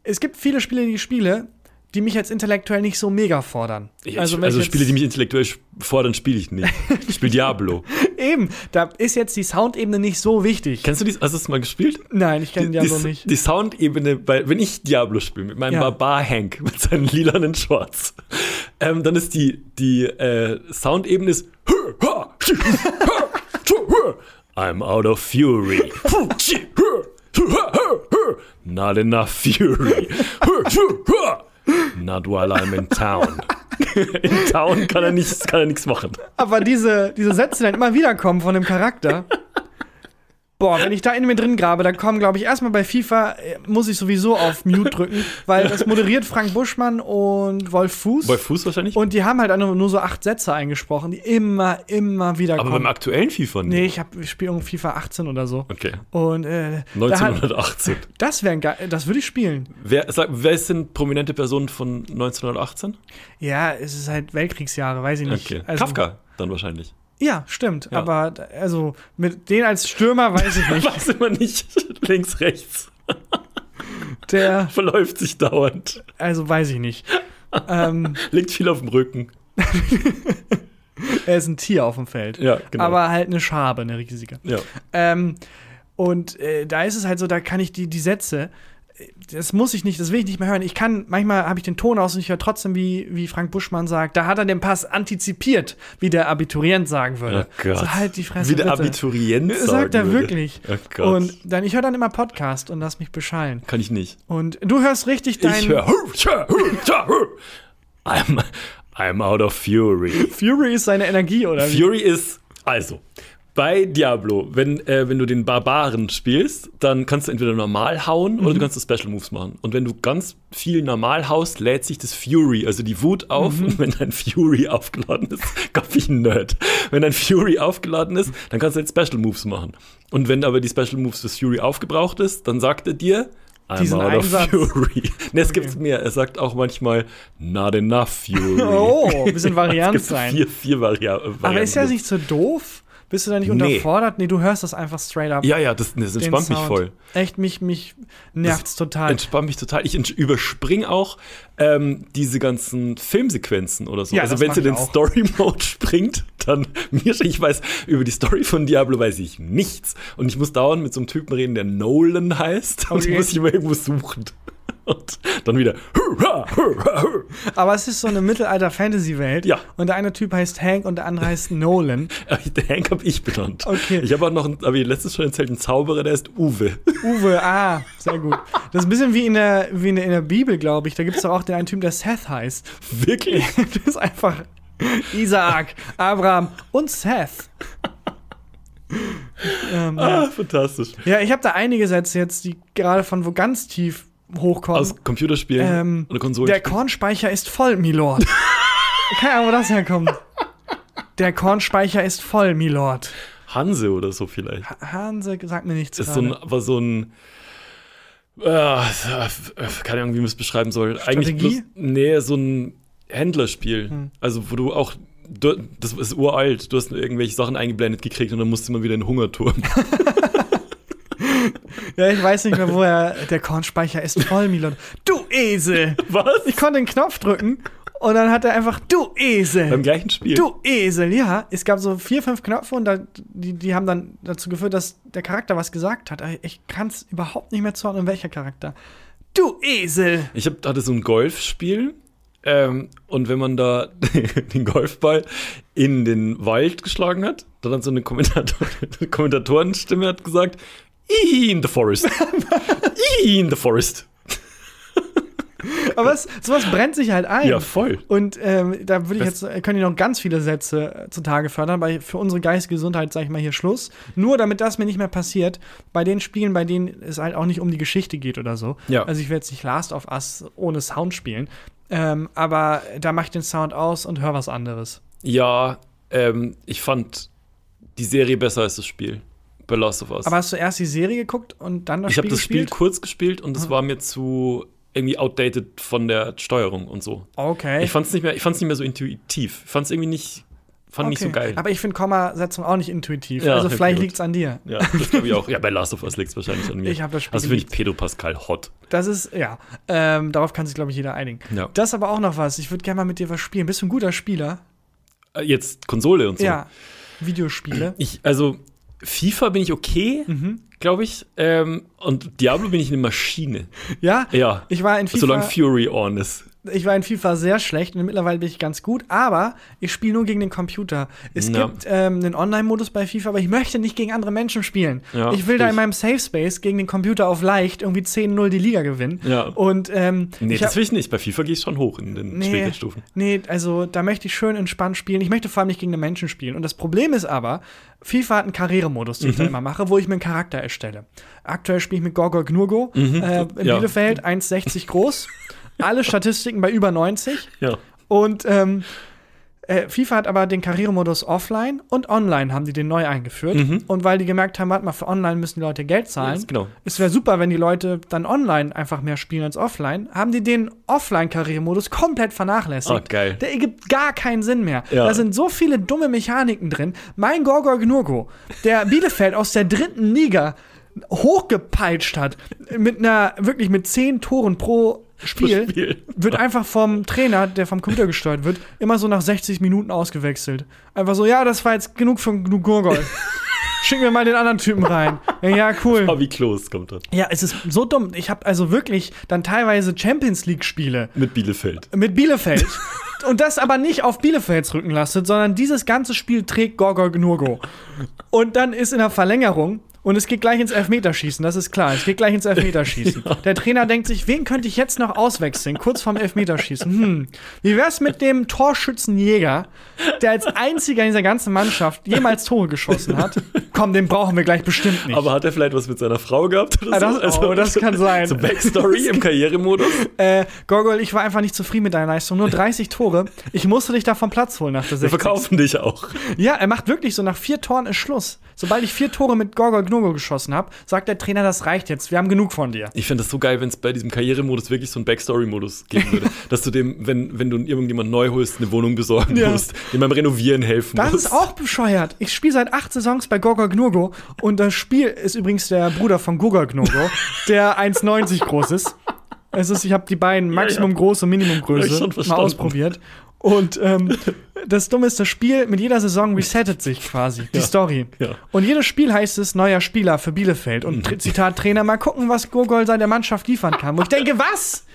es gibt viele Spiele, die ich spiele, die mich jetzt intellektuell nicht so mega fordern. Also, ich, also ich Spiele, die mich intellektuell fordern, spiele ich nicht. Ich spiele Diablo. Eben, da ist jetzt die Soundebene nicht so wichtig. Kennst du die? Hast du das mal gespielt? Nein, ich kenne Diablo die, nicht. Die Soundebene, bei, wenn ich Diablo spiele, mit meinem Ja. Barbar Hank, mit seinen lilanen Shorts, ähm, dann ist die, die äh, Soundebene ist I'm out of fury. Not enough fury. Not while I'm in town. In town kann er nichts, kann er nichts machen. Aber diese, diese Sätze, die dann immer wieder kommen von dem Charakter. Boah, wenn ich da in mir drin grabe, dann kommen, glaube ich, erstmal bei FIFA, äh, muss ich sowieso auf Mute drücken, weil das moderiert Frank Buschmann und Wolf Fuß. Bei Fuß wahrscheinlich? Und die haben halt nur, so acht Sätze eingesprochen, die immer, immer wieder Aber kommen. beim aktuellen FIFA nicht. nee, ich, hab- ich spiele irgendwie FIFA 18 oder so. Okay. Und äh, da hat, 1918. das wäre geil, das würde ich spielen. Wer, sag, wer sind prominente Personen von 1918? Ja, es ist halt Weltkriegsjahre, weiß ich nicht. Okay. Also, Kafka dann wahrscheinlich. Ja, stimmt. Ja. Aber also mit denen als Stürmer weiß ich nicht. Weiß immer nicht. Links, rechts. Der, Verläuft sich dauernd. also weiß ich nicht. ähm, Liegt viel auf dem Rücken. er ist ein Tier auf dem Feld. Ja, genau. Aber halt eine Schabe, eine riesige. ja. Ähm, und äh, da ist es halt so, da kann ich die, die Sätze, das muss ich nicht, das will ich nicht mehr hören. Ich kann, manchmal habe ich den Ton aus und ich höre trotzdem, wie, wie Frank Buschmann sagt, da hat er den Pass antizipiert, wie der Abiturient sagen würde. Oh Gott. So halt die Fresse. Wie der bitte. Abiturient Sagt sagen er würde. wirklich. Oh Gott. und dann, ich höre dann immer Podcast und lass mich beschallen. Kann ich nicht. Und du hörst richtig dein Ich höre. I'm, I'm out of fury. Fury ist seine Energie, oder wie? Fury ist, also, bei Diablo, wenn, äh, wenn du den Barbaren spielst, dann kannst du entweder normal hauen oder du kannst so Special Moves machen. Und wenn du ganz viel normal haust, lädt sich das Fury, also die Wut auf. Und wenn dein Fury aufgeladen ist, Gott, wie ein Nerd. Wenn dein Fury aufgeladen ist, dann kannst du jetzt Special Moves machen. Und wenn aber die Special Moves des Fury aufgebraucht ist, dann sagt er dir, I'm Diesen out of Einsatz. Fury. Ne, es gibt mehr. Er sagt auch manchmal, not enough Fury. Oh, ein bisschen gibt sein. Vier, vier Aber Varianten. ist ja nicht so doof? Bist du da nicht unterfordert? Nee, du hörst das einfach straight up. Ja, ja, das, das entspannt mich voll. Echt, mich, mich nervt's total. Entspannt mich total. Ich überspring auch ähm, diese ganzen Filmsequenzen oder so. Ja, also das wenn sie den auch. Story-Mode springt, dann mir ich weiß, über die Story von Diablo weiß ich nichts. Und ich muss dauernd mit so einem Typen reden, der Nolan heißt. Und Okay. die muss ich immer irgendwo suchen. Und dann wieder. Aber es ist so eine Mittelalter-Fantasy-Welt. Ja. Und der eine Typ heißt Hank und der andere heißt Nolan. Der Hank habe ich benannt. Okay. Ich habe auch noch, habe ich letztens schon erzählt, einen Zauberer, der ist Uwe. Uwe, ah, sehr gut. Das ist ein bisschen wie in der, wie in der, in der Bibel, glaube ich. Da gibt es doch auch den einen Typ, der Seth heißt. Wirklich? Das ist einfach Isaac, Abraham und Seth. ähm, ja. Ah, fantastisch. ja, ich habe da einige Sätze jetzt, die gerade von wo ganz tief hochkommen. Aus Computerspielen Ähm, oder Konsolen. Der Kornspeicher ist voll, Milord. Keine Ahnung, wo das herkommt. Der Kornspeicher ist voll, Milord. Hanse oder so vielleicht. Hanse sagt mir nichts. ist so ein, gerade. war so ein äh, keine Ahnung, wie man es beschreiben soll. Eigentlich bloß, Strategie? nee, so ein Händlerspiel. Hm. Also, wo du auch du, das ist uralt, du hast irgendwelche Sachen eingeblendet gekriegt und dann musst du immer wieder in den Hungerturm. Ja, ich weiß nicht mehr, wo er. Der Kornspeicher ist voll, Milord. Du Esel! Was? Ich konnte den Knopf drücken und dann hat er einfach, du Esel! Beim gleichen Spiel. Du Esel, ja. Es gab so vier, fünf Knöpfe und da, die, die haben dann dazu geführt, dass der Charakter was gesagt hat. Ich kann es überhaupt nicht mehr zuordnen, welcher Charakter. Du Esel! Ich hab, hatte so ein Golfspiel ähm, und wenn man da den Golfball in den Wald geschlagen hat, dann hat so eine Kommentator Kommentatorenstimme hat gesagt, in the forest. in the forest. Aber was, sowas brennt sich halt ein. Ja, voll. Und ähm, da würde ich jetzt, können die noch ganz viele Sätze äh, zutage fördern, weil für unsere geistige Gesundheit sage ich mal hier Schluss. Nur damit das mir nicht mehr passiert, bei den Spielen, bei denen es halt auch nicht um die Geschichte geht oder so. Ja. Also ich werde jetzt nicht Last of Us ohne Sound spielen. Ähm, aber da mache ich den Sound aus und höre was anderes. Ja, ähm, ich fand die Serie besser als das Spiel. Bei Last of Us. Aber hast du erst die Serie geguckt und dann das ich habe Spiel das Spiel kurz gespielt und es Ah. war mir zu irgendwie outdated von der Steuerung und so. Okay. Ich fand es nicht mehr, ich fand's nicht mehr so intuitiv. Ich fand es irgendwie nicht, fand nicht so Okay. geil. Aber ich finde Kommasetzung auch nicht intuitiv. Ja, also okay, vielleicht liegt es an dir. ja, das glaube ich auch. Ja, bei Last of Us liegt es wahrscheinlich an mir. Ich habe das Spiel also finde ich. Pedro Pascal hot. Das ist, ja, ähm, darauf kann sich, glaube ich, jeder einigen. Ja. Das ist aber auch noch was. Ich würde gerne mal mit dir was spielen. Bist du ein guter Spieler? Äh, Jetzt Konsole und so. Ja. Videospiele. Ich, also FIFA bin ich okay, Mhm. glaube ich. Ähm, und Diablo bin ich eine Maschine. Ja? Ja. Ich war in FIFA. Solange Fury on ist. Ich war in FIFA sehr schlecht und mittlerweile bin ich ganz gut, aber ich spiele nur gegen den Computer. Es Ja. gibt ähm, einen Online-Modus bei FIFA, aber ich möchte nicht gegen andere Menschen spielen. Ja, ich will da in meinem Safe Space gegen den Computer auf leicht irgendwie 10-0 die Liga gewinnen. Ja. Und ähm, Nee, das will ich nicht. Bei FIFA gehe ich schon hoch in den Nee, Schwierigkeitsstufen. nee, also da möchte ich schön entspannt spielen. Ich möchte vor allem nicht gegen den Menschen spielen. Und das Problem ist aber, FIFA hat einen Karrieremodus, den ich da Mhm. immer mache, wo ich mir einen Charakter erstelle. Aktuell spiele ich mit Gorgol Gnurgo äh, in Mhm. ja. Bielefeld, 1,60 groß. Alle Statistiken bei über 90. Ja. Und ähm, äh, FIFA hat aber den Karrieremodus offline und online haben die den neu eingeführt. Und weil die gemerkt haben, warte mal, für online müssen die Leute Geld zahlen. Mhm. genau. Es wäre super, wenn die Leute dann online einfach mehr spielen als offline. Haben die den Offline-Karrieremodus komplett vernachlässigt. Ah, geil. Der ergibt gar keinen Sinn mehr. Ja. Da sind so viele dumme Mechaniken drin. Mein Gorgor Gnurgo, der Bielefeld aus der dritten Liga hochgepeitscht hat, mit einer, wirklich mit zehn Toren pro Spiel, Spiel. wird einfach vom Trainer, der vom Computer gesteuert wird, immer so nach 60 Minuten ausgewechselt. Einfach so, ja, das war jetzt genug von genug Gurgol. Schicken wir mal den anderen Typen rein. Ja, ja, cool. Fabi Klos kommt dann. Ja, es ist so dumm. Ich habe also wirklich dann teilweise Champions League Spiele Mit Bielefeld. mit Bielefeld. Und das aber nicht auf Bielefelds Rücken lastet, sondern dieses ganze Spiel trägt Gorgol Gnurgo. Und dann ist in der Verlängerung und es geht gleich ins Elfmeterschießen, das ist klar. Es geht gleich ins Elfmeterschießen. Der Trainer denkt sich, wen könnte ich jetzt noch auswechseln, kurz vorm Elfmeterschießen? Hm, wie wär's mit dem Torschützenjäger, der als einziger in dieser ganzen Mannschaft jemals Tore geschossen hat? Komm, den brauchen wir gleich bestimmt nicht. Aber hat er vielleicht was mit seiner Frau gehabt oder Ah, so? das- oh, das kann sein. So Backstory im Karrieremodus? Äh, Gorgol, ich war einfach nicht zufrieden mit deiner Leistung. Nur 30 Tore. Ich musste dich da vom Platz holen nach der Wir 60. verkaufen dich auch. Ja, er macht wirklich so, nach vier Toren ist Schluss. Sobald ich vier Tore mit Gorgol Gnogo geschossen habe, sagt der Trainer, das reicht jetzt. Wir haben genug von dir. Ich fände das so geil, wenn es bei diesem Karrieremodus wirklich so einen Backstory-Modus geben würde. dass du dem, wenn, wenn du irgendjemand neu holst, eine Wohnung besorgen Ja. musst, dem beim Renovieren helfen Das musst. ist auch bescheuert. Ich spiele seit acht Saisons bei Gorgol Gnogo und das Spiel ist übrigens der Bruder von Gorgol Gnogo, der 1,90 groß ist. Es ist, ich habe die beiden Maximum ja. Groß und Minimum Größe mal ausprobiert. Und ähm, das Dumme ist, das Spiel mit jeder Saison resettet sich quasi, die Ja. Story. Ja. Und jedes Spiel heißt es neuer Spieler für Bielefeld. Und Tr- Zitat Trainer, mal gucken, was Gurgol seiner Mannschaft liefern kann. Wo ich denke, was?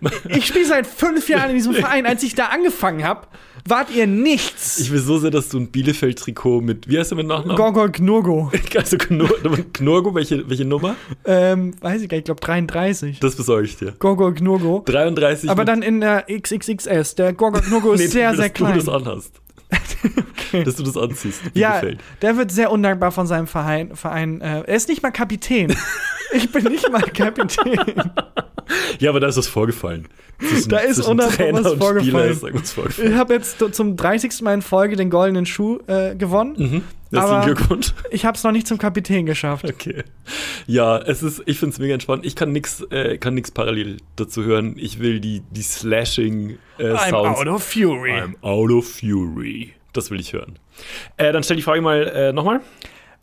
Ich spiele seit fünf Jahren in diesem Verein. Als ich da angefangen habe, wart ihr nichts. Ich will so sehr, dass du ein Bielefeld-Trikot mit, wie heißt der mit Nachnamen? Gorgol Gnurgo. Also Knur Knurgo, welche, welche Nummer? Ähm, weiß ich gar nicht, ich glaube 33. Das besorge ich dir. Gorgol Gnurgo. 33. Aber dann in der XXXS. Der Gorgol Gnurgo ist Nee, sehr, dass sehr du klein. das anhast. Dass du das anziehst. Ja, Bielefeld. der wird sehr undankbar von seinem Verein. Verein äh, er ist nicht mal Kapitän. Ich bin nicht mal Kapitän. Ja, aber da ist was vorgefallen. Zwischen, Da ist Trainer was vorgefallen. vorgefallen. Ich habe jetzt zum 30. Mal in Folge den goldenen Schuh äh, gewonnen. Mhm. Herzlichen Glückwunsch. Ich habe es noch nicht zum Kapitän geschafft. Okay. Ja, es ist, ich finde es mega entspannt. Ich kann nichts äh, kann nix parallel dazu hören. Ich will die, die Slashing äh, I'm Sounds. out of fury. I'm out of fury. Das will ich hören. Äh, dann stell die Frage mal äh, nochmal.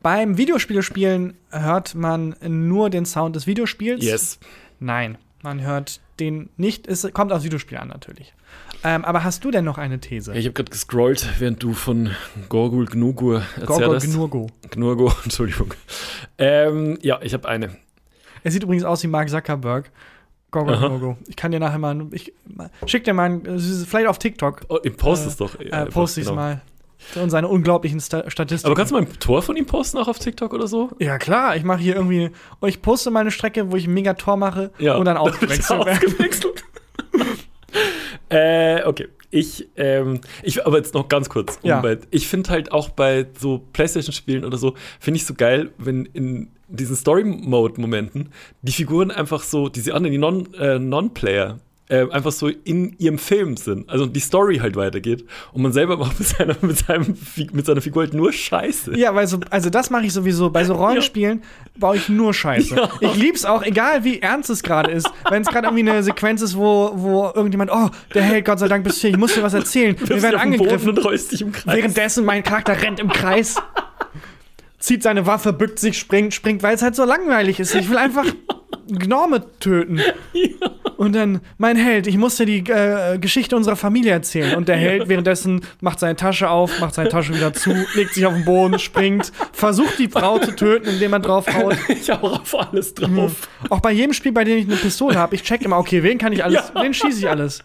Beim Videospiele spielen hört man nur den Sound des Videospiels? Yes. Nein, man hört den nicht. Es kommt aufs Videospiel an, natürlich. Ähm, aber hast du denn noch eine These? Ja, ich habe gerade gescrollt, während du von Gorgul Gnugur erzählt Gorgol hast. Gnurgo. Gnurgo, Entschuldigung. Ähm, ja, ich habe eine. Er sieht übrigens aus wie Mark Zuckerberg. Gorgol Aha. Gnurgo. Ich kann dir nachher mal. Ich, schick dir mal. ein- Vielleicht auf TikTok. Oh, ich poste Äh, es doch. Äh, poste ich es mal. Und seine unglaublichen Sta Statistiken. Aber kannst du mal ein Tor von ihm posten, auch auf TikTok oder so? Ja, klar, ich mache hier irgendwie. Und ich poste mal eine Strecke, wo ich ein mega Tor mache und dann ausgewechselt werde. äh, okay. Ich, ähm, ich, aber jetzt noch ganz kurz. Um Ja. bei, ich finde halt auch bei so Playstation-Spielen oder so, finde ich so geil, wenn in diesen Story-Mode-Momenten die Figuren einfach so, diese anderen, die Non- äh, Non-Player, äh, einfach so in ihrem Film sind. Also die Story halt weitergeht und man selber macht mit seiner, mit seinem, mit seiner Figur halt nur Scheiße. Ja, weil so, also das mache ich sowieso. Bei so Rollenspielen baue ich nur Scheiße. Ja. Ich lieb's auch, egal wie ernst es gerade ist. Wenn es gerade irgendwie eine Sequenz ist, wo, wo irgendjemand, oh, der Held, Gott sei Dank bist du hier, ich muss dir was erzählen. Wir werden angegriffen. und dich im Kreis. Währenddessen mein Charakter rennt im Kreis, zieht seine Waffe, bückt sich, springt, springt, weil es halt so langweilig ist. Ich will einfach Gnome töten. Und dann, mein Held, ich muss dir die äh, Geschichte unserer Familie erzählen. Und der Held währenddessen macht seine Tasche auf, macht seine Tasche wieder zu, legt sich auf den Boden, springt, versucht die Frau zu töten, indem er draufhaut. Ich hau auf alles drauf. Auch bei jedem Spiel, bei dem ich eine Pistole habe, ich check immer, okay, wen kann ich alles, Ja. wen schieße ich alles?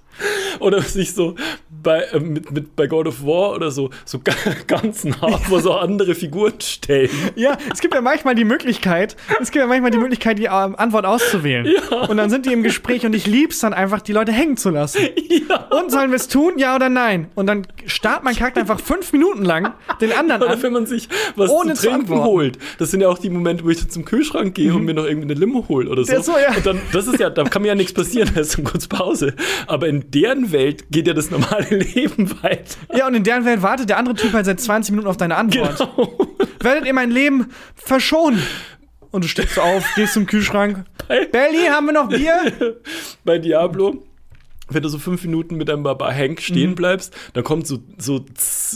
Oder sich so bei, äh, mit, mit, bei God of War oder so, so ga- ganz nah vor so andere Figuren stellen. Ja, es gibt ja manchmal die Möglichkeit, es gibt ja manchmal die Möglichkeit, die ähm, Antwort auszuwählen. Und dann sind die im Gespräch und ich lieb's dann einfach, die Leute hängen zu lassen. Und sollen wir es tun, ja oder nein? Und dann starrt mein Charakter einfach fünf Minuten lang den anderen Oder an. wenn man sich was Ohne zu zu trinken antworten. holt. Das sind ja auch die Momente, wo ich dann zum Kühlschrank gehe und mir noch irgendwie eine Limo hole oder so. Ja, so, ja. Und dann, das ist ja, da kann mir ja nichts passieren, da ist dann kurz Pause. Aber in deren Welt geht ja das normale Leben weiter. Ja, und in deren Welt wartet der andere Typ halt seit 20 Minuten auf deine Antwort. Genau. Werdet ihr mein Leben verschonen? Und du stehst auf, gehst zum Kühlschrank. Belly, haben wir noch Bier? Bei Diablo, wenn du so fünf Minuten mit einem Barbar Hank stehen Mhm. bleibst, dann kommt so, so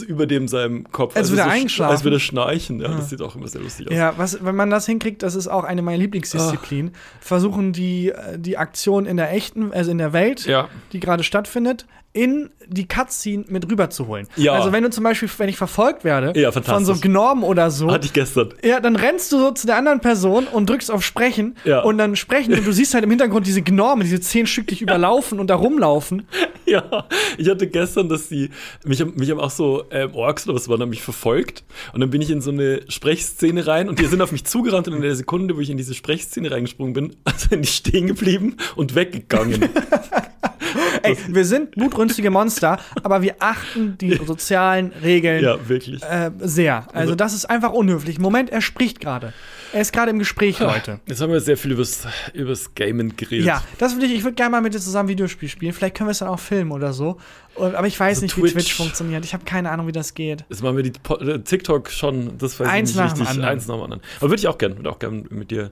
über dem seinem Kopf. Als würde er so. Als würde er schnarchen. Ja, das sieht auch immer sehr lustig aus. Ja, was, wenn man das hinkriegt, das ist auch eine meiner Lieblingsdisziplinen. Versuchen die, äh, die Aktion in der echten, also in der Welt, Ja. die gerade stattfindet, in die Cutscene mit rüberzuholen. Ja. Also wenn du zum Beispiel, wenn ich verfolgt werde Ja, von so Gnormen oder so, Hatte ich gestern. ja, dann rennst du so zu der anderen Person und drückst auf Sprechen Ja. und dann sprechen und du siehst halt im Hintergrund diese Gnormen, diese zehn Stück dich überlaufen und da rumlaufen. Ja, ich hatte gestern, dass die, mich, haben- mich haben auch so ähm, Orks oder was waren, haben mich verfolgt. Und dann bin ich in so eine Sprechszene rein und die sind auf mich zugerannt und in der Sekunde, wo ich in diese Sprechszene reingesprungen bin, sind die stehen geblieben und weggegangen. Ey, wir sind blutrünstige Monster, aber wir achten die sozialen Regeln ja, wirklich. äh, sehr. Also das ist einfach unhöflich. Moment, er spricht gerade. Er ist gerade im Gespräch, Leute. Jetzt haben wir sehr viel übers, übers Gamen geredet. Ja, das würde ich, ich würde gerne mal mit dir zusammen Videospiel spielen. Vielleicht können wir es dann auch filmen oder so. Und, aber ich weiß Also nicht, wie Twitch. Twitch funktioniert. Ich habe keine Ahnung, wie das geht. Jetzt machen wir die Po- äh, TikTok schon, das weiß Eins ich nicht nach dem richtig. anderen. Eins nach dem anderen. Aber würde ich auch gerne, würde auch gerne mit dir,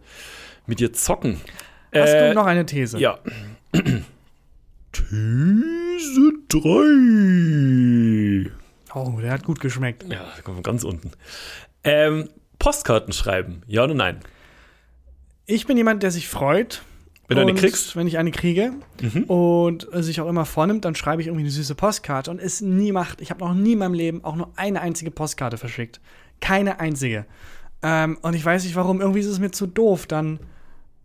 mit dir zocken. Hast Äh, du noch eine These? Ja. These 3. Oh, der hat gut geschmeckt. Ja, ganz unten. Ähm, Postkarten schreiben, ja oder nein? Ich bin jemand, der sich freut. Wenn du eine Und kriegst? Wenn ich eine kriege und äh, sich auch immer vornimmt, dann schreibe ich irgendwie eine süße Postkarte und es nie macht. Ich habe noch nie in meinem Leben auch nur eine einzige Postkarte verschickt. Keine einzige. Ähm, und ich weiß nicht warum. Irgendwie ist es mir zu doof. Dann,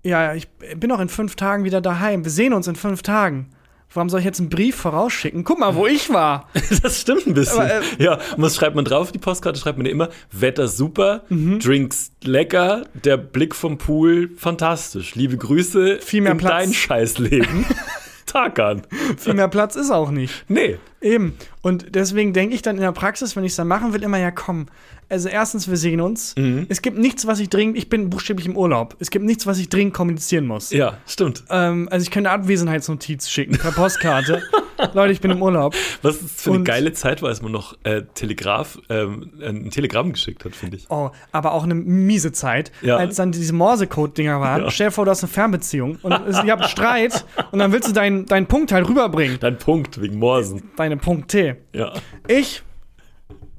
ja, ich bin auch in fünf Tagen wieder daheim. Wir sehen uns in fünf Tagen. Warum soll ich jetzt einen Brief vorausschicken? Guck mal, wo ich war. Das stimmt ein bisschen. Aber, äh, ja, und was schreibt man drauf? Die Postkarte schreibt man immer: Wetter super, Mhm. Drinks lecker, der Blick vom Pool fantastisch. Liebe Grüße Viel mehr in Platz. dein Scheißleben. Tag an. Viel mehr Platz ist auch nicht. Nee. Eben. Und deswegen denke ich dann in der Praxis, wenn ich es dann machen will, immer, ja komm. Also erstens, wir sehen uns. Mhm. Es gibt nichts, was ich dringend, ich bin buchstäblich im Urlaub. Es gibt nichts, was ich dringend kommunizieren muss. Ja, stimmt. Ähm, also ich könnte eine Abwesenheitsnotiz schicken per Postkarte. Leute, ich bin im Urlaub. Was es für eine Und- geile Zeit war, als man noch äh, Telegraph, ähm, ein Telegramm geschickt hat, finde ich. Oh, aber auch eine miese Zeit, Ja. als dann diese Morsecode-Dinger waren. Ja. Stell dir vor, du hast eine Fernbeziehung und ihr habt Streit und dann willst du deinen deinen Punkt halt rüberbringen. Dein Punkt wegen Morsen. Deine Punkt T. Ja. Ich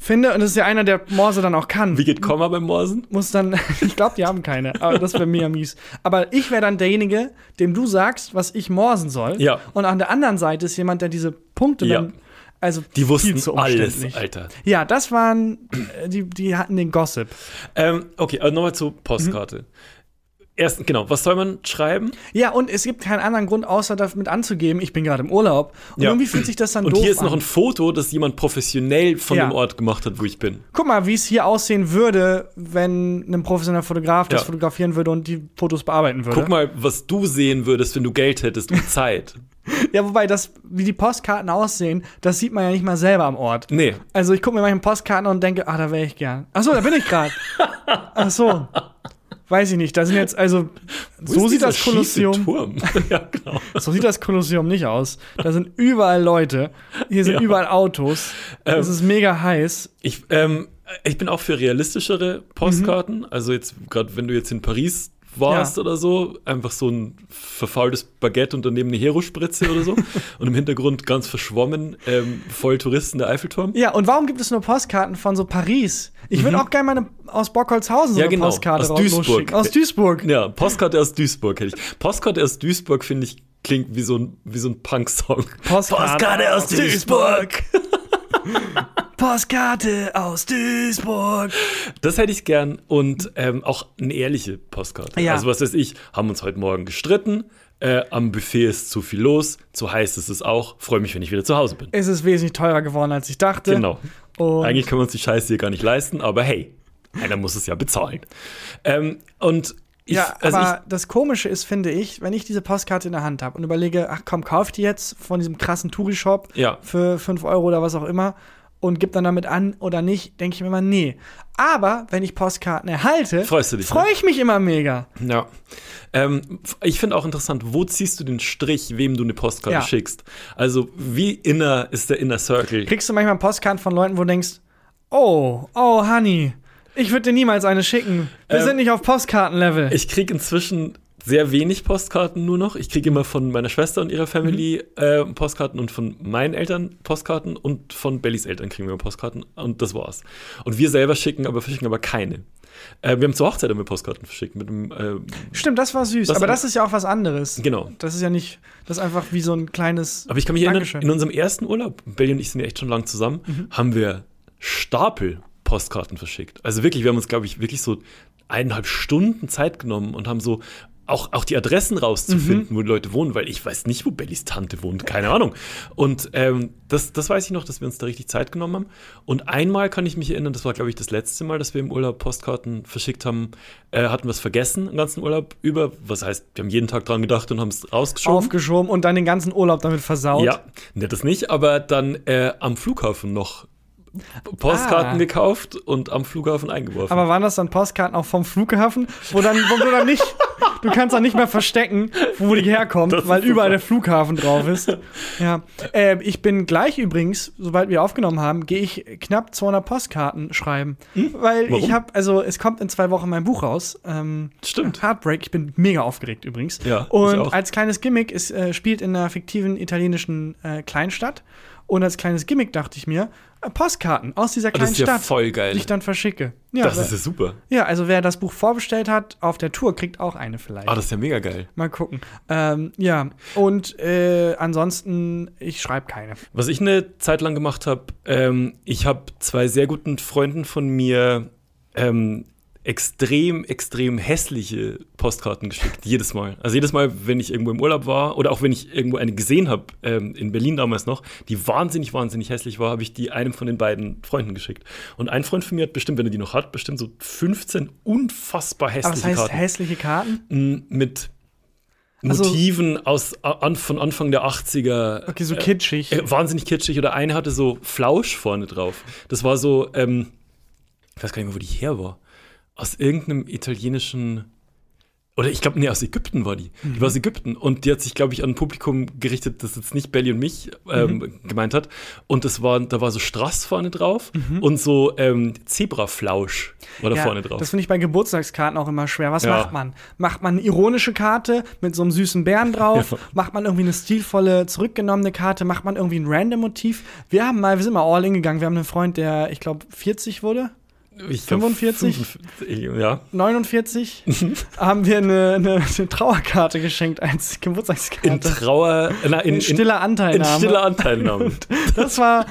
finde, und das ist ja einer, der Morse dann auch kann. Wie geht Komma beim Morsen? muss dann, ich glaube, die haben keine, aber das wäre mega mies. Aber ich wäre dann derjenige, dem du sagst, was ich morsen soll. Ja. Und an der anderen Seite ist jemand, der diese Punkte Ja. dann, also Die wussten alles. Alter. Ja, das waren, äh, die, die hatten den Gossip. Ähm, okay, also nochmal zur Postkarte. Erstens, genau, was soll man schreiben? Ja, und es gibt keinen anderen Grund, außer damit anzugeben, ich bin gerade im Urlaub. Und Ja. irgendwie fühlt sich das dann Und doof hier ist an. noch ein Foto, das jemand professionell von Ja. dem Ort gemacht hat, wo ich bin. Guck mal, wie es hier aussehen würde, wenn ein professioneller Fotograf das Ja. fotografieren würde und die Fotos bearbeiten würde. Guck mal, was du sehen würdest, wenn du Geld hättest und Zeit. Ja, wobei das, wie die Postkarten aussehen, das sieht man ja nicht mal selber am Ort. Nee. Also ich gucke mir manchmal Postkarten an und denke, ah, da wäre ich gern. Ach so, da bin ich gerade. Ach so. Weiß ich nicht. Da sind jetzt, also, so sieht das Kolosseum. Ja, genau. So sieht das Kolosseum nicht aus. Da sind überall Leute. Hier sind Ja. überall Autos. es ist mega heiß. Ich, ähm, ich bin auch für realistischere Mhm. Postkarten. Also jetzt, gerade wenn du jetzt in Paris warst Ja. oder so. Einfach so ein verfaultes Baguette und daneben eine Hero-Spritze oder so. und im Hintergrund ganz verschwommen, ähm, voll Touristen der Eiffelturm. Ja, und warum gibt es nur Postkarten von so Paris? Ich würde auch gerne mal eine, aus Bockholzhausen so Mhm. Ja, eine genau. Postkarte Aus Duisburg. Aus Duisburg. Ja, Postkarte aus Duisburg hätte ich. Postkarte aus Duisburg, finde ich, klingt wie so ein, wie so ein Punk-Song. Postkarte aus Duisburg. Postkarte aus Duisburg. Das hätte ich gern und ähm, auch eine ehrliche Postkarte. Ja. Also was weiß ich, haben uns heute Morgen gestritten, äh, am Buffet ist zu viel los, zu heiß ist es auch, freue mich, wenn ich wieder zu Hause bin. Es ist wesentlich teurer geworden, als ich dachte. Genau. Und Eigentlich können wir uns die Scheiße hier gar nicht leisten, aber hey, einer muss es ja bezahlen. Ähm, und ich, ja, also aber das Komische ist, finde ich, wenn ich diese Postkarte in der Hand habe und überlege, ach komm, kauf die jetzt von diesem krassen Touri-Shop Ja. für 5 Euro oder was auch immer und gib dann damit an oder nicht, denke ich mir immer, nee. Aber wenn ich Postkarten erhalte, Freust du dich, freue ne? ich mich immer mega. ja. Ähm, ich finde auch interessant, wo ziehst du den Strich, wem du eine Postkarte Ja. schickst? Also wie inner ist der Inner Circle? Kriegst du manchmal Postkarten von Leuten, wo du denkst, oh, oh, Honey, ich würde dir niemals eine schicken. Wir Ähm, sind nicht auf Postkartenlevel. Ich kriege inzwischen sehr wenig Postkarten nur noch. Ich kriege immer von meiner Schwester und ihrer Family äh, Postkarten und von meinen Eltern Postkarten und von Bellys Eltern kriegen wir Postkarten und das war's. Und wir selber schicken aber verschicken aber keine. Äh, wir haben zur Hochzeit immer Postkarten verschickt mit dem äh, Stimmt, das war süß. Das aber das ist ja auch was anderes. genau. Das ist ja nicht, das ist einfach wie so ein kleines. Aber ich kann mich erinnern, Dankeschön. in unserem ersten Urlaub, Belly und ich sind ja echt schon lang zusammen, Mhm. haben wir Stapel Postkarten verschickt. Also wirklich, wir haben uns, glaube ich, wirklich so eineinhalb Stunden Zeit genommen und haben so auch, auch die Adressen rauszufinden, Mhm. wo die Leute wohnen, weil ich weiß nicht, wo Bellys Tante wohnt, keine Ahnung. Und ähm, das, das weiß ich noch, dass wir uns da richtig Zeit genommen haben. Und einmal kann ich mich erinnern, das war, glaube ich, das letzte Mal, dass wir im Urlaub Postkarten verschickt haben, äh, hatten wir es vergessen, den ganzen Urlaub über. Was heißt, wir haben jeden Tag dran gedacht und haben es rausgeschoben. aufgeschoben und dann den ganzen Urlaub damit versaut. Ja, ne, das nicht, aber dann äh, am Flughafen noch Postkarten Ah. gekauft und am Flughafen eingeworfen. Aber waren das dann Postkarten auch vom Flughafen, wo dann, wo du dann nicht, du kannst dann nicht mehr verstecken, wo die herkommt, weil überall der Flughafen drauf ist. Ja, äh, ich bin gleich übrigens, sobald wir aufgenommen haben, gehe ich knapp 200 Postkarten schreiben, weil Warum? ich habe, also es kommt in zwei Wochen mein Buch raus. Ähm, Stimmt. Heartbreak, ich bin mega aufgeregt übrigens. Ja, Und als kleines Gimmick, es äh, spielt in einer fiktiven italienischen äh, Kleinstadt. Und als kleines Gimmick dachte ich mir, äh, Postkarten aus dieser das kleinen ist ja Stadt, voll geil. die ich dann verschicke. Ja, das ist ja super. ja, also wer das Buch vorbestellt hat auf der Tour, kriegt auch eine vielleicht. Ah, das ist ja mega geil. Mal gucken. Ähm, ja, und äh, ansonsten, ich schreibe keine. Was ich eine Zeit lang gemacht habe, ähm, ich habe zwei sehr guten Freunden von mir ähm, extrem, extrem hässliche Postkarten geschickt. jedes Mal. Also jedes Mal, wenn ich irgendwo im Urlaub war oder auch wenn ich irgendwo eine gesehen habe, ähm, in Berlin damals noch, die wahnsinnig, wahnsinnig hässlich war, habe ich die einem von den beiden Freunden geschickt. Und ein Freund von mir hat bestimmt, wenn er die noch hat, bestimmt so 15 unfassbar Aber hässliche was heißt Karten. hässliche Karten? Mm, mit Also- Motiven aus, an, von Anfang der 80er. Okay, so kitschig. Äh, wahnsinnig kitschig. Oder eine hatte so Flausch vorne drauf. Das war so, ähm, ich weiß gar nicht mehr, wo die her war. Aus irgendeinem italienischen. Oder ich glaube, nee, aus Ägypten war die. Die war aus Ägypten. Und die hat sich, glaube ich, an ein Publikum gerichtet, das jetzt nicht Belly und mich ähm, gemeint hat. Und das war, da war so Strass vorne drauf und so ähm, Zebraflausch war da Ja, vorne drauf. Das finde ich bei Geburtstagskarten auch immer schwer. Was Ja. macht man? Macht man eine ironische Karte mit so einem süßen Bären drauf? Ja. Macht man irgendwie eine stilvolle, zurückgenommene Karte? Macht man irgendwie ein random Motiv? Wir haben mal, wir sind mal all in gegangen. Wir haben einen Freund, der, ich glaube, 40 wurde. Ich glaub, 45? 45, Ja. 49 haben wir eine, eine, eine Trauerkarte geschenkt als Geburtstagskarte. In Trauer, na, in, In stiller in Anteilnahme. stiller Anteilnahme. Das war,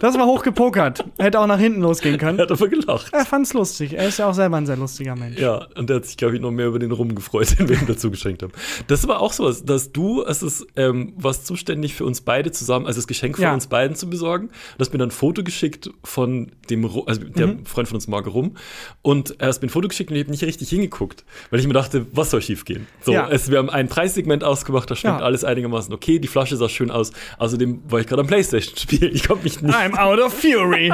das war hochgepokert. Hätte auch nach hinten losgehen können. er hat aber gelacht. Er fand's lustig. Er ist ja auch selber ein sehr lustiger Mensch. Ja, und der hat sich, glaube ich, noch mehr über den Rum gefreut, den wir ihm dazu geschenkt haben. Das war auch sowas, dass du, es ist, ähm, warst zuständig für uns beide zusammen, also das Geschenk von Ja. uns beiden zu besorgen. Du hast mir dann ein Foto geschickt von dem, also der Mhm. Freund von uns mag Rum. Und er hat mir ein Foto geschickt und ich habe nicht richtig hingeguckt, weil ich mir dachte, was soll schief gehen? So, Ja. es, wir haben ein Preissegment ausgemacht, da stimmt Ja. alles einigermaßen okay, die Flasche sah schön aus. Außerdem war ich gerade am Playstation spielen. Ich konnte mich nicht I'm out of fury.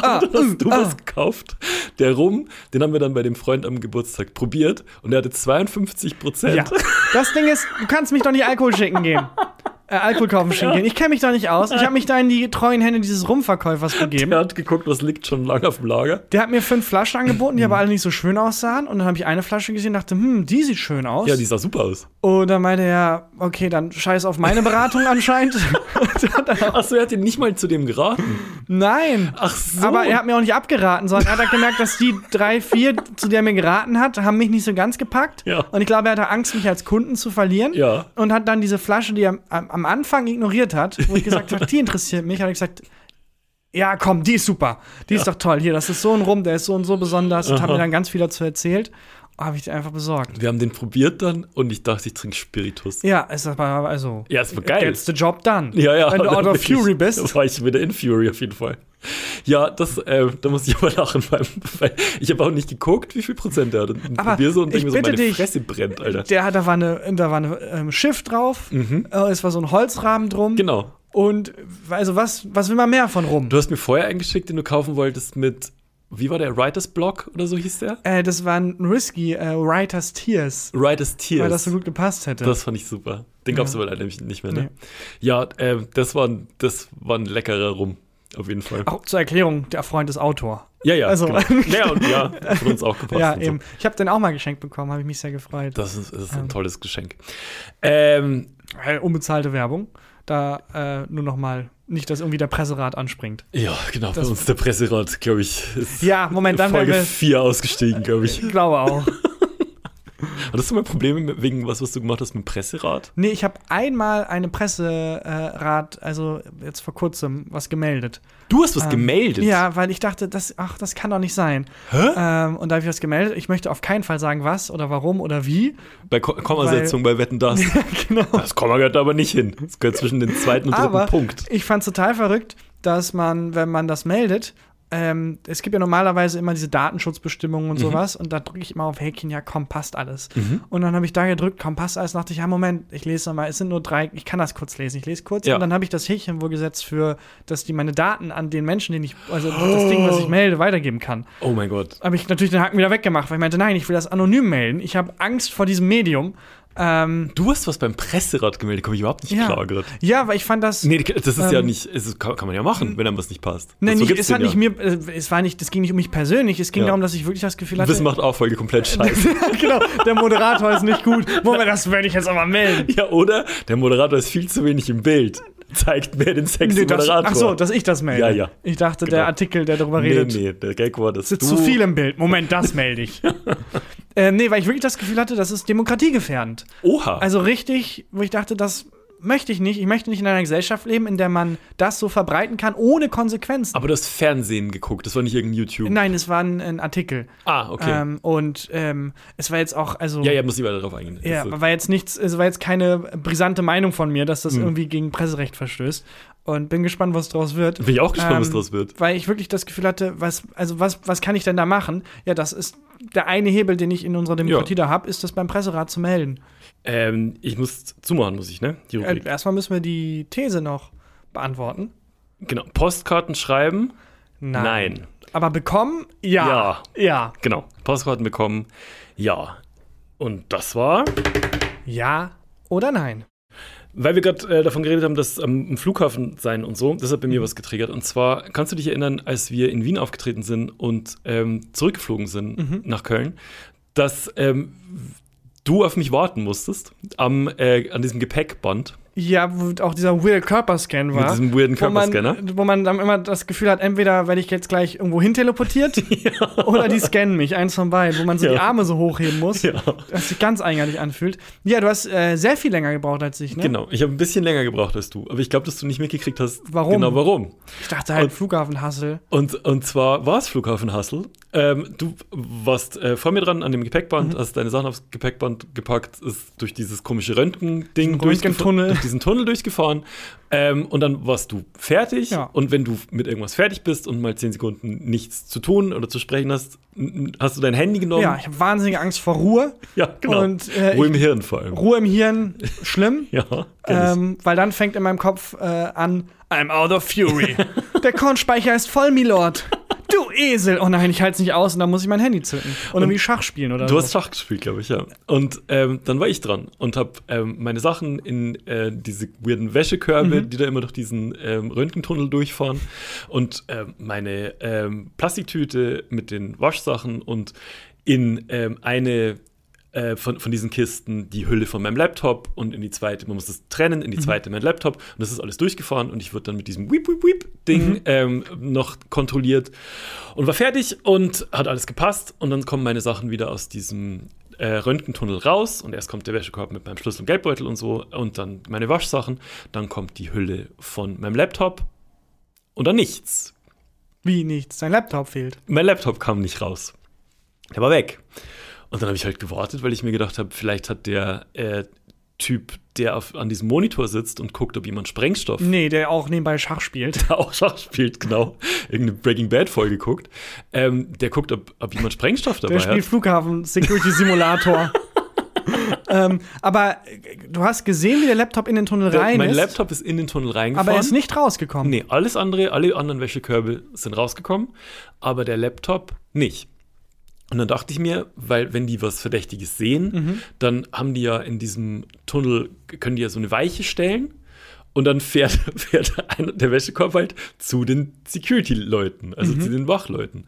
hast du was gekauft. Der Rum, den haben wir dann bei dem Freund am Geburtstag probiert und der hatte 52 Prozent. Ja. Das Ding ist, du kannst mich doch nicht Alkohol schicken gehen. äh, Alkohol kaufen schicken gehen. Ich kenne mich da nicht aus. Ich habe mich da in die treuen Hände dieses Rumverkäufers begeben. Der hat geguckt, was liegt schon lange auf dem Lager. Der hat mir fünf Flaschen angeboten, die aber alle nicht so schön aussahen. Und dann habe ich eine Flasche gesehen und dachte, hm, die sieht schön aus. Ja, die sah super aus. und dann meinte er, okay, dann scheiß auf meine Beratung anscheinend. Achso, er hat dir nicht mal zu dem geraten. Nein. Ach so. Aber er hat mir auch nicht abgeraten, sondern er hat halt gemerkt, dass die drei, vier, zu der er mir geraten hat, haben mich nicht so ganz gepackt. Ja. Und ich glaube, er hatte Angst, mich als Kunden zu verlieren. Ja. Und hat dann diese Flasche, die er am, am Anfang ignoriert hat, wo ich gesagt habe, die interessiert mich, hat er gesagt, ja, komm, die ist super. Die ist doch toll. Hier, das ist so ein Rum, der ist so und so besonders. Und hat Aha. mir dann ganz viel dazu erzählt. Habe ich die einfach besorgt. Wir haben den probiert dann und ich dachte, ich trinke Spiritus. Ja, ist aber also. Ja, ist geil. Gets the job done. Ja, ja. Wenn du out of. Fury bist. Da war ich wieder in Fury auf jeden Fall. Ja, das, äh, da muss ich aber lachen, weil, weil ich habe auch nicht geguckt, wie viel Prozent der hat. Und Aber probier so und ich denke mir so, meine dich, Fresse brennt, Alter. Der hat, da war eine, da war eine ähm, Schiff drauf. Äh, es war so ein Holzrahmen drum. Mhm. Genau. Und also was, was will man mehr von rum? Du hast mir vorher eingeschickt, den du kaufen wolltest mit, wie war der, Writers Block oder so hieß der? Äh, das war ein Risky äh, Writer's Tears, Writers Tears. weil das so gut gepasst hätte. Das fand ich super. Den gab es Ja. aber leider nicht nicht mehr, ne? Nee. Ja, äh, das, war, ein- das war ein leckerer Rum. Auf jeden Fall. Auch zur Erklärung, der Freund ist Autor. Ja, ja, also- genau. Ja, und ja, von uns auch gepasst. ja, so. eben. Ich habe den auch mal geschenkt bekommen, habe ich mich sehr gefreut. Das ist, das ist ein Ähm. tolles Geschenk. Ähm, Äh, unbezahlte Werbung. Da äh, nur noch mal nicht, dass irgendwie der Presserat anspringt. ja, genau, bei Das- uns der Presserat, glaube ich, ist Ja, Moment, dann Folge werden wir. 4 ausgestiegen, glaube ich. Ich glaube auch. Hattest du mal Probleme wegen was, was du gemacht hast mit dem Presserat? Nee, ich habe einmal eine Presserat, äh, also jetzt vor kurzem, was gemeldet. Du hast was Ähm, gemeldet? Ja, weil ich dachte, das, ach, das kann doch nicht sein. Hä? Ähm, und da habe ich was gemeldet. Ich möchte auf keinen Fall sagen, was oder warum oder wie. Bei Ko Kommasetzung, bei Wetten, das. genau. Das Komma gehört aber nicht hin. Das gehört zwischen den zweiten und dritten Aber Punkt. ich fand es total verrückt, dass man, wenn man das meldet, ähm, es gibt ja normalerweise immer diese Datenschutzbestimmungen Mhm. und sowas und da drücke ich immer auf Häkchen, ja komm, passt alles. Und dann habe ich da gedrückt, komm, passt alles, dachte ich, ja Moment, ich lese nochmal, es sind nur drei, ich kann das kurz lesen, ich lese kurz Ja. und dann habe ich das Häkchen wohl gesetzt für, dass die meine Daten an den Menschen, den ich, also das Ding, was ich melde, weitergeben kann. Oh mein Gott. Habe ich natürlich den Haken wieder weggemacht, weil ich meinte, nein, ich will das anonym melden. Ich habe Angst vor diesem Medium. Ähm, Du hast was beim Presserat gemeldet, komme ich überhaupt nicht ja. klar gerade. ja, weil ich fand das. Nee, das ist ja Ähm, nicht, es ist, kann, kann man ja machen, wenn einem was nicht passt. Nee, So nicht, es hat den nicht mir, äh, es war nicht, es ging nicht um mich persönlich, es ging Ja. darum, dass ich wirklich das Gefühl hatte. Wissen macht auch Folge komplett scheiße. genau, der Moderator ist nicht gut. Moment, das werde ich jetzt aber melden. ja, oder? Der Moderator ist viel zu wenig im Bild. Zeigt mehr den sexy Nee, das, Moderator. ach so, dass ich das melde. Ja, ja. Ich dachte, Genau. der Artikel, der darüber nee, redet, nee, der Gag war, dass sitzt zu viel im Bild. Moment, das melde ich. äh, nee, weil ich wirklich das Gefühl hatte, das ist demokratiegefährdend. Oha. Also richtig, wo ich dachte, das möchte ich nicht. Ich möchte nicht in einer Gesellschaft leben, in der man das so verbreiten kann, ohne Konsequenzen. aber du hast Fernsehen geguckt, das war nicht irgendein YouTube. Nein, es war ein, ein Artikel. Ah, okay. Ähm, und ähm, es war jetzt auch, also. ja, ja, muss ich weiter darauf eingehen. Ja, war jetzt nichts, es war jetzt keine brisante Meinung von mir, dass das Hm. irgendwie gegen Presserecht verstößt. Und bin gespannt, was draus wird. bin ich auch gespannt, was Ähm, draus wird. Weil ich wirklich das Gefühl hatte, was, also was, was kann ich denn da machen? Ja, das ist der eine Hebel, den ich in unserer Demokratie da habe, ist das beim Presserat zu melden. Ähm, ich muss zumachen, muss ich, ne? Die Äh, Rubrik. erstmal müssen wir die These noch beantworten. genau. Postkarten schreiben? Nein. Aber bekommen? Ja. Ja. Ja. Genau. Postkarten bekommen? Ja. Und das war, Ja oder nein? Weil wir gerade äh, davon geredet haben, dass am am Flughafen sein und so, das hat bei Mhm. mir was getriggert. Und zwar, kannst du dich erinnern, als wir in Wien aufgetreten sind und ähm, zurückgeflogen sind Mhm. nach Köln, dass ähm, du auf mich warten musstest am, äh, an diesem Gepäckband Ja, wo auch dieser weird Körperscan war. mit diesem weirden wo man, Körperscanner. wo man dann immer das Gefühl hat, entweder werde ich jetzt gleich irgendwo hin teleportiert oder die scannen mich, eins von beiden, wo man so Ja. die Arme so hochheben muss, Ja. das sich ganz eigenartig anfühlt. Ja, du hast äh, sehr viel länger gebraucht als ich, ne? Genau, ich habe ein bisschen länger gebraucht als du, aber ich glaube, dass du nicht mitgekriegt hast, Warum? genau warum. Ich dachte halt Flughafen-Hassel. Und, und zwar war es Flughafen Hassel. Ähm, du warst äh, vor mir dran an dem Gepäckband, Mhm. hast deine Sachen aufs Gepäckband gepackt, ist durch dieses komische Röntgen-Ding durchgefahren, durch diesen Tunnel durchgefahren. Ähm, und dann warst du fertig. Ja. Und wenn du mit irgendwas fertig bist und mal zehn Sekunden nichts zu tun oder zu sprechen hast, hast du dein Handy genommen. Ja, ich habe wahnsinnige Angst vor Ruhe. ja genau. Und, äh, Ruhe im Hirn vor allem. Ruhe im Hirn, schlimm. ja. Ähm, weil dann fängt in meinem Kopf äh, an, I'm out of fury. Der Kornspeicher ist voll, Milord. Du Esel! Oh nein, ich halte es nicht aus und dann muss ich mein Handy zücken. Und, irgendwie Schach spielen oder Du so. hast Schach gespielt, glaube ich, ja. Und ähm, dann war ich dran und habe ähm, meine Sachen in äh, diese weirden Wäschekörbe, die da immer durch diesen ähm, Röntgentunnel durchfahren und ähm, meine ähm, Plastiktüte mit den Waschsachen und in ähm, eine äh, von, von diesen Kisten die Hülle von meinem Laptop und in die zweite, man muss das trennen, in die zweite mein Laptop und das ist alles durchgefahren und ich wurde dann mit diesem Weep, Weep, Weep Ding ähm, noch kontrolliert und war fertig und hat alles gepasst und dann kommen meine Sachen wieder aus diesem äh, Röntgentunnel raus und erst kommt der Wäschekorb mit meinem Schlüssel und Geldbeutel und so und dann meine Waschsachen, dann kommt die Hülle von meinem Laptop und dann nichts. Wie nichts. Dein Laptop fehlt. Mein Laptop kam nicht raus. Der war weg. Und dann habe ich halt gewartet, weil ich mir gedacht habe, vielleicht hat der äh, Typ, der auf, an diesem Monitor sitzt und guckt, ob jemand Sprengstoff Nee, der auch nebenbei Schach spielt. auch Schach spielt, genau, irgendeine Breaking Bad Folge guckt, ähm, der guckt, ob, ob jemand Sprengstoff dabei Der spielt hat. Flughafen Security Simulator. ähm, aber äh, du hast gesehen, wie der Laptop in den Tunnel Der, rein mein ist. Laptop ist in den Tunnel reingefahren. aber er ist nicht rausgekommen. Nee, alles andere, alle anderen Wäschekörbe sind rausgekommen, aber der Laptop nicht. Und dann dachte ich mir, weil wenn die was Verdächtiges sehen, Mhm. dann haben die ja in diesem Tunnel, können die ja so eine Weiche stellen und dann fährt, fährt einer, der Wäschekorb halt zu den Security-Leuten, also Mhm. zu den Wachleuten,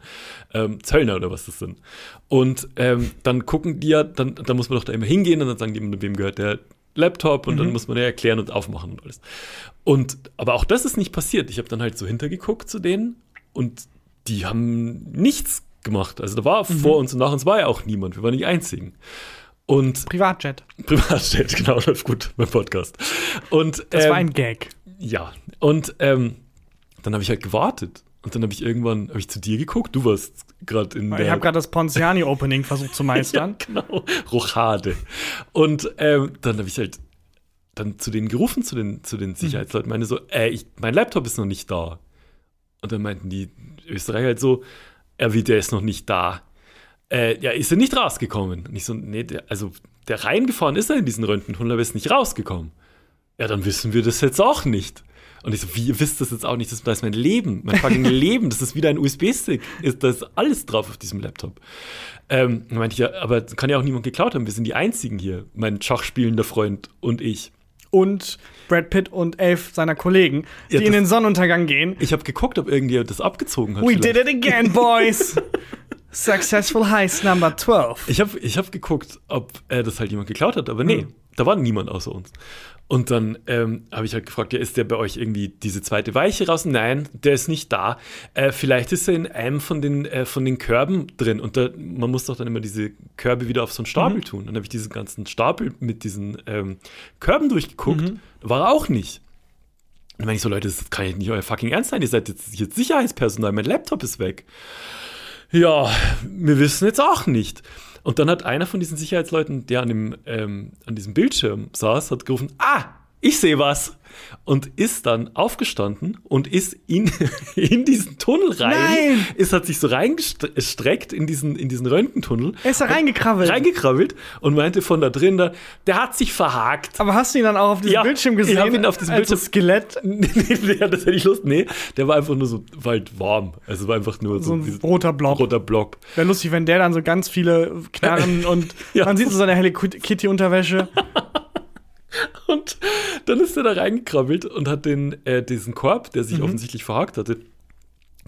ähm, Zöllner oder was das sind. Und ähm, dann gucken die ja, dann, dann muss man doch da immer hingehen und dann sagen die, wem gehört der Laptop und dann muss man ja erklären und aufmachen und alles. Und aber auch das ist nicht passiert. Ich habe dann halt so hintergeguckt zu denen und die haben nichts gemacht. Also da war vor uns und nach uns war ja auch niemand. Wir waren die einzigen. Und Privatjet. Privatjet, genau, läuft gut beim Podcast. Und Das ähm, war ein Gag. ja, und ähm, dann habe ich halt gewartet. Und dann habe ich irgendwann, habe ich zu dir geguckt, du warst gerade in der Ich habe gerade das Ponziani-Opening versucht zu meistern. ja, genau. Rochade. Und ähm, dann habe ich halt dann zu denen gerufen, zu den, zu den Sicherheitsleuten, meine so, äh, ich, mein Laptop ist noch nicht da. Und dann meinten die Österreicher halt so, ja, wie, der ist noch nicht da. Äh, ja, ist er nicht rausgekommen? Und ich so, nee, der, also der reingefahren ist er in diesen Röntgentunnel, aber ist nicht rausgekommen. Ja, dann wissen wir das jetzt auch nicht. Und ich so, wie, ihr wisst das jetzt auch nicht? Das, das ist mein Leben, mein fucking Leben. Das ist wieder ein USB-Stick. Ist, da ist alles drauf auf diesem Laptop. Ähm, dann meinte ich, ja, aber kann ja auch niemand geklaut haben. Wir sind die Einzigen hier. Mein schachspielender Freund und ich. Und Brad Pitt und elf seiner Kollegen, die Ja, in das- den Sonnenuntergang gehen. Ich habe geguckt, ob irgendjemand das abgezogen hat. We vielleicht. did it again, boys! Successful heist number 12. Ich habe ich hab geguckt, ob äh, das halt jemand geklaut hat, aber nee, da war niemand außer uns. Und dann ähm, habe ich halt gefragt, ja, ist der bei euch irgendwie diese zweite Weiche raus? Nein, der ist nicht da. Äh, vielleicht ist er in einem von den, äh, von den Körben drin. Und da, man muss doch dann immer diese Körbe wieder auf so einen Stapel tun. Dann habe ich diesen ganzen Stapel mit diesen ähm, Körben durchgeguckt. Da war er auch nicht. Dann meine ich so, Leute, das kann ja nicht euer fucking Ernst sein. Ihr seid jetzt, jetzt Sicherheitspersonal, mein Laptop ist weg. Ja, wir wissen jetzt auch nicht. Und dann hat einer von diesen Sicherheitsleuten, der an, dem, ähm, an diesem Bildschirm saß, hat gerufen, ah, ich sehe was. Und ist dann aufgestanden und ist in, in diesen Tunnel rein. Nein! Ist, hat sich so reingestreckt in diesen, in diesen Röntgentunnel. Er ist da reingekrabbelt. Reingekrabbelt und meinte von da drin, da, der hat sich verhakt. Aber hast du ihn dann auch auf diesem Ja, Bildschirm ich gesehen? hab ihn auf diesem Bildschirm- Skelett, nee, das hätte ich Lust. Nee, der war einfach nur so, war halt warm. Also war einfach nur so, so ein roter Blob. roter Block. Wäre lustig, wenn der dann so ganz viele Knarren und Ja. man sieht so seine Hello Kitty-Unterwäsche. Und dann ist er da reingekrabbelt und hat den, äh, diesen Korb, der sich Mhm. offensichtlich verhakt hatte,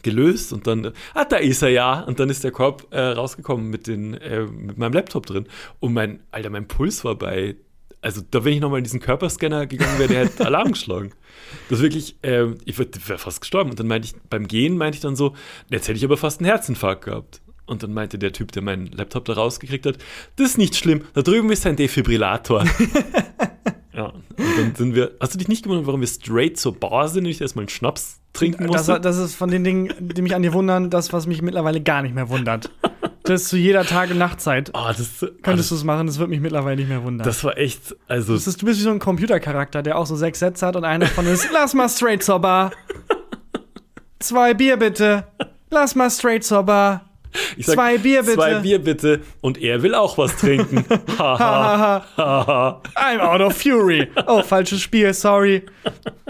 gelöst und dann, ah, da ist er ja. Und dann ist der Korb äh, rausgekommen mit, den, äh, mit meinem Laptop drin. Und mein, Alter, mein Puls war bei, also da, wenn ich nochmal in diesen Körperscanner gegangen wäre, der hätte Alarm geschlagen. Das ist wirklich, äh, ich wäre fast gestorben. Und dann meinte ich, beim Gehen meinte ich dann so, jetzt hätte ich aber fast einen Herzinfarkt gehabt. Und dann meinte der Typ, der meinen Laptop da rausgekriegt hat, das ist nicht schlimm, da drüben ist ein Defibrillator. Ja, und dann sind wir. Hast du dich nicht gewundert, warum wir straight zur Bar sind und ich erstmal einen Schnaps trinken Das, musste? das ist von den Dingen, die mich an dir wundern, das, was mich mittlerweile gar nicht mehr wundert. Das zu jeder Tag- und Nachtzeit. Ah, das, Könntest du es machen, das wird mich mittlerweile nicht mehr wundern. das war echt. Also, Das ist, du bist wie so ein Computercharakter, der auch so sechs Sätze hat und einer davon ist, lass mal straight zur Bar. Zwei Bier bitte. Lass mal straight zur Bar. Ich sag, zwei Bier bitte. Zwei Bier bitte. Und er will auch was trinken. Haha. I'm out of fury. Oh, falsches Spiel, sorry.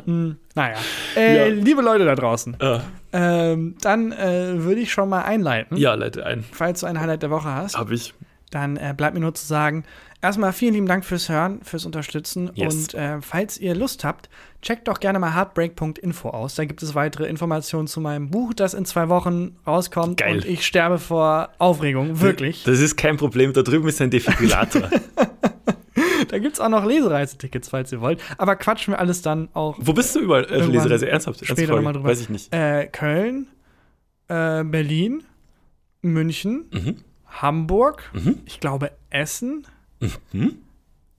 hm, naja. Äh, Ja. Liebe Leute da draußen, Äh, ähm, dann äh, würde ich schon mal einleiten. ja, leite ein. Falls du ein Highlight der Woche hast, Hab ich. dann äh, bleibt mir nur zu sagen, erstmal vielen lieben Dank fürs Hören, fürs Unterstützen. Yes. Und äh, falls ihr Lust habt, checkt doch gerne mal heartbreak.info aus. Da gibt es weitere Informationen zu meinem Buch, das in zwei Wochen rauskommt. Geil. Und ich sterbe vor Aufregung, wirklich. Das ist kein Problem. Da drüben ist ein Defibrillator. Da gibt es auch noch Lesereisetickets, falls ihr wollt. Aber quatschen wir alles dann auch. Wo bist du überall? Äh, Lesereise ernsthaft? später Ernstfrage? noch mal drüber. Weiß ich nicht. Äh, Köln, äh, Berlin, München, Mhm. Hamburg, Mhm. ich glaube Essen. Mhm.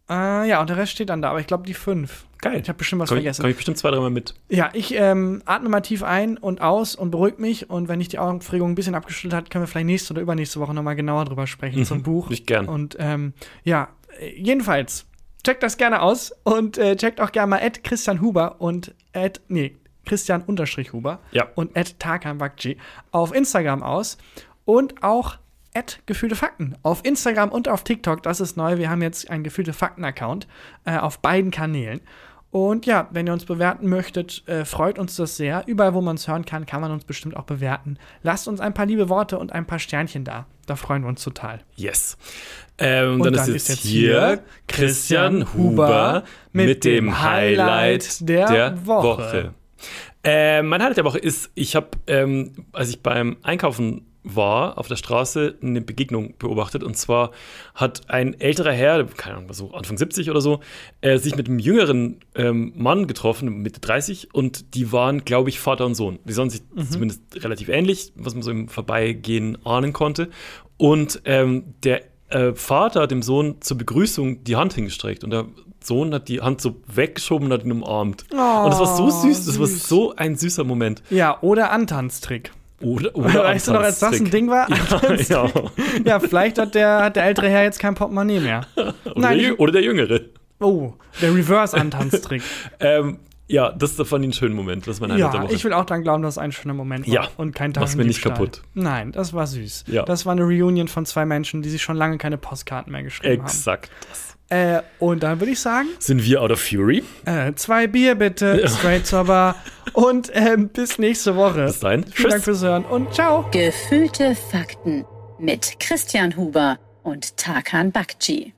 Äh, ja, und der Rest steht dann da, aber ich glaube die fünf. Geil. Ich habe bestimmt was Komm ich, vergessen. komm ich bestimmt zwei, dreimal mit. Ja, ich ähm, atme mal tief ein und aus und beruhige mich. Und wenn ich die Aufregung ein bisschen abgeschüttelt hat, können wir vielleicht nächste oder übernächste Woche nochmal genauer drüber sprechen zum Buch. Ich gern. Und ähm, ja, äh, jedenfalls, checkt das gerne aus und äh, checkt auch gerne mal at Christian Huber und at, nee, Christian Unterstrich Huber Ja. und at Tarkan Bakci auf Instagram aus und auch Gefühlte Fakten auf Instagram und auf TikTok. Das ist neu. Wir haben jetzt einen Gefühlte Fakten-Account äh, auf beiden Kanälen. Und ja, wenn ihr uns bewerten möchtet, äh, freut uns das sehr. Überall, wo man es hören kann, kann man uns bestimmt auch bewerten. Lasst uns ein paar liebe Worte und ein paar Sternchen da. Da freuen wir uns total. Yes. Ähm, Und dann, dann ist jetzt, hier Christian Huber mit dem Highlight der, Woche. Äh, mein Highlight der Woche ist, ich habe, ähm, als ich beim Einkaufen war, auf der Straße eine Begegnung beobachtet. Und zwar hat ein älterer Herr, keine Ahnung, so Anfang 70 oder so, äh, sich mit einem jüngeren ähm, Mann getroffen, Mitte 30. Und die waren, glaube ich, Vater und Sohn. Die sahen sich zumindest relativ ähnlich, was man so im Vorbeigehen ahnen konnte. Und ähm, der äh, Vater hat dem Sohn zur Begrüßung die Hand hingestreckt. Und der Sohn hat die Hand so weggeschoben und hat ihn umarmt. und das war so süß, das war süß. so ein süßer Moment. Ja, oder Antanztrick. Oder, oder weißt du noch, als das ein. Ding war? Ja, ja. Ja, vielleicht hat der, hat der ältere Herr jetzt kein Portemonnaie mehr. Oder, Nein, der, oder der Jüngere. oh, der Reverse-Antanztrick. Ähm, ja, das fand ich einen schönen Moment. Das war eine der ja, ich will auch dann glauben, dass es ein schöner Moment war. Ja, und kein mach's mir nicht kaputt. Nein, das war süß. Ja. Das war eine Reunion von zwei Menschen, die sich schon lange keine Postkarten mehr geschrieben Exakt. haben. Äh, und dann würde ich sagen, Sind wir out of fury? äh, zwei Bier bitte, straight zur Bar. Und ähm, bis nächste Woche. Bis dahin. Vielen Dank Tschüss. fürs Hören und ciao. Gefühlte Fakten mit Christian Huber und Tarkan Bakci.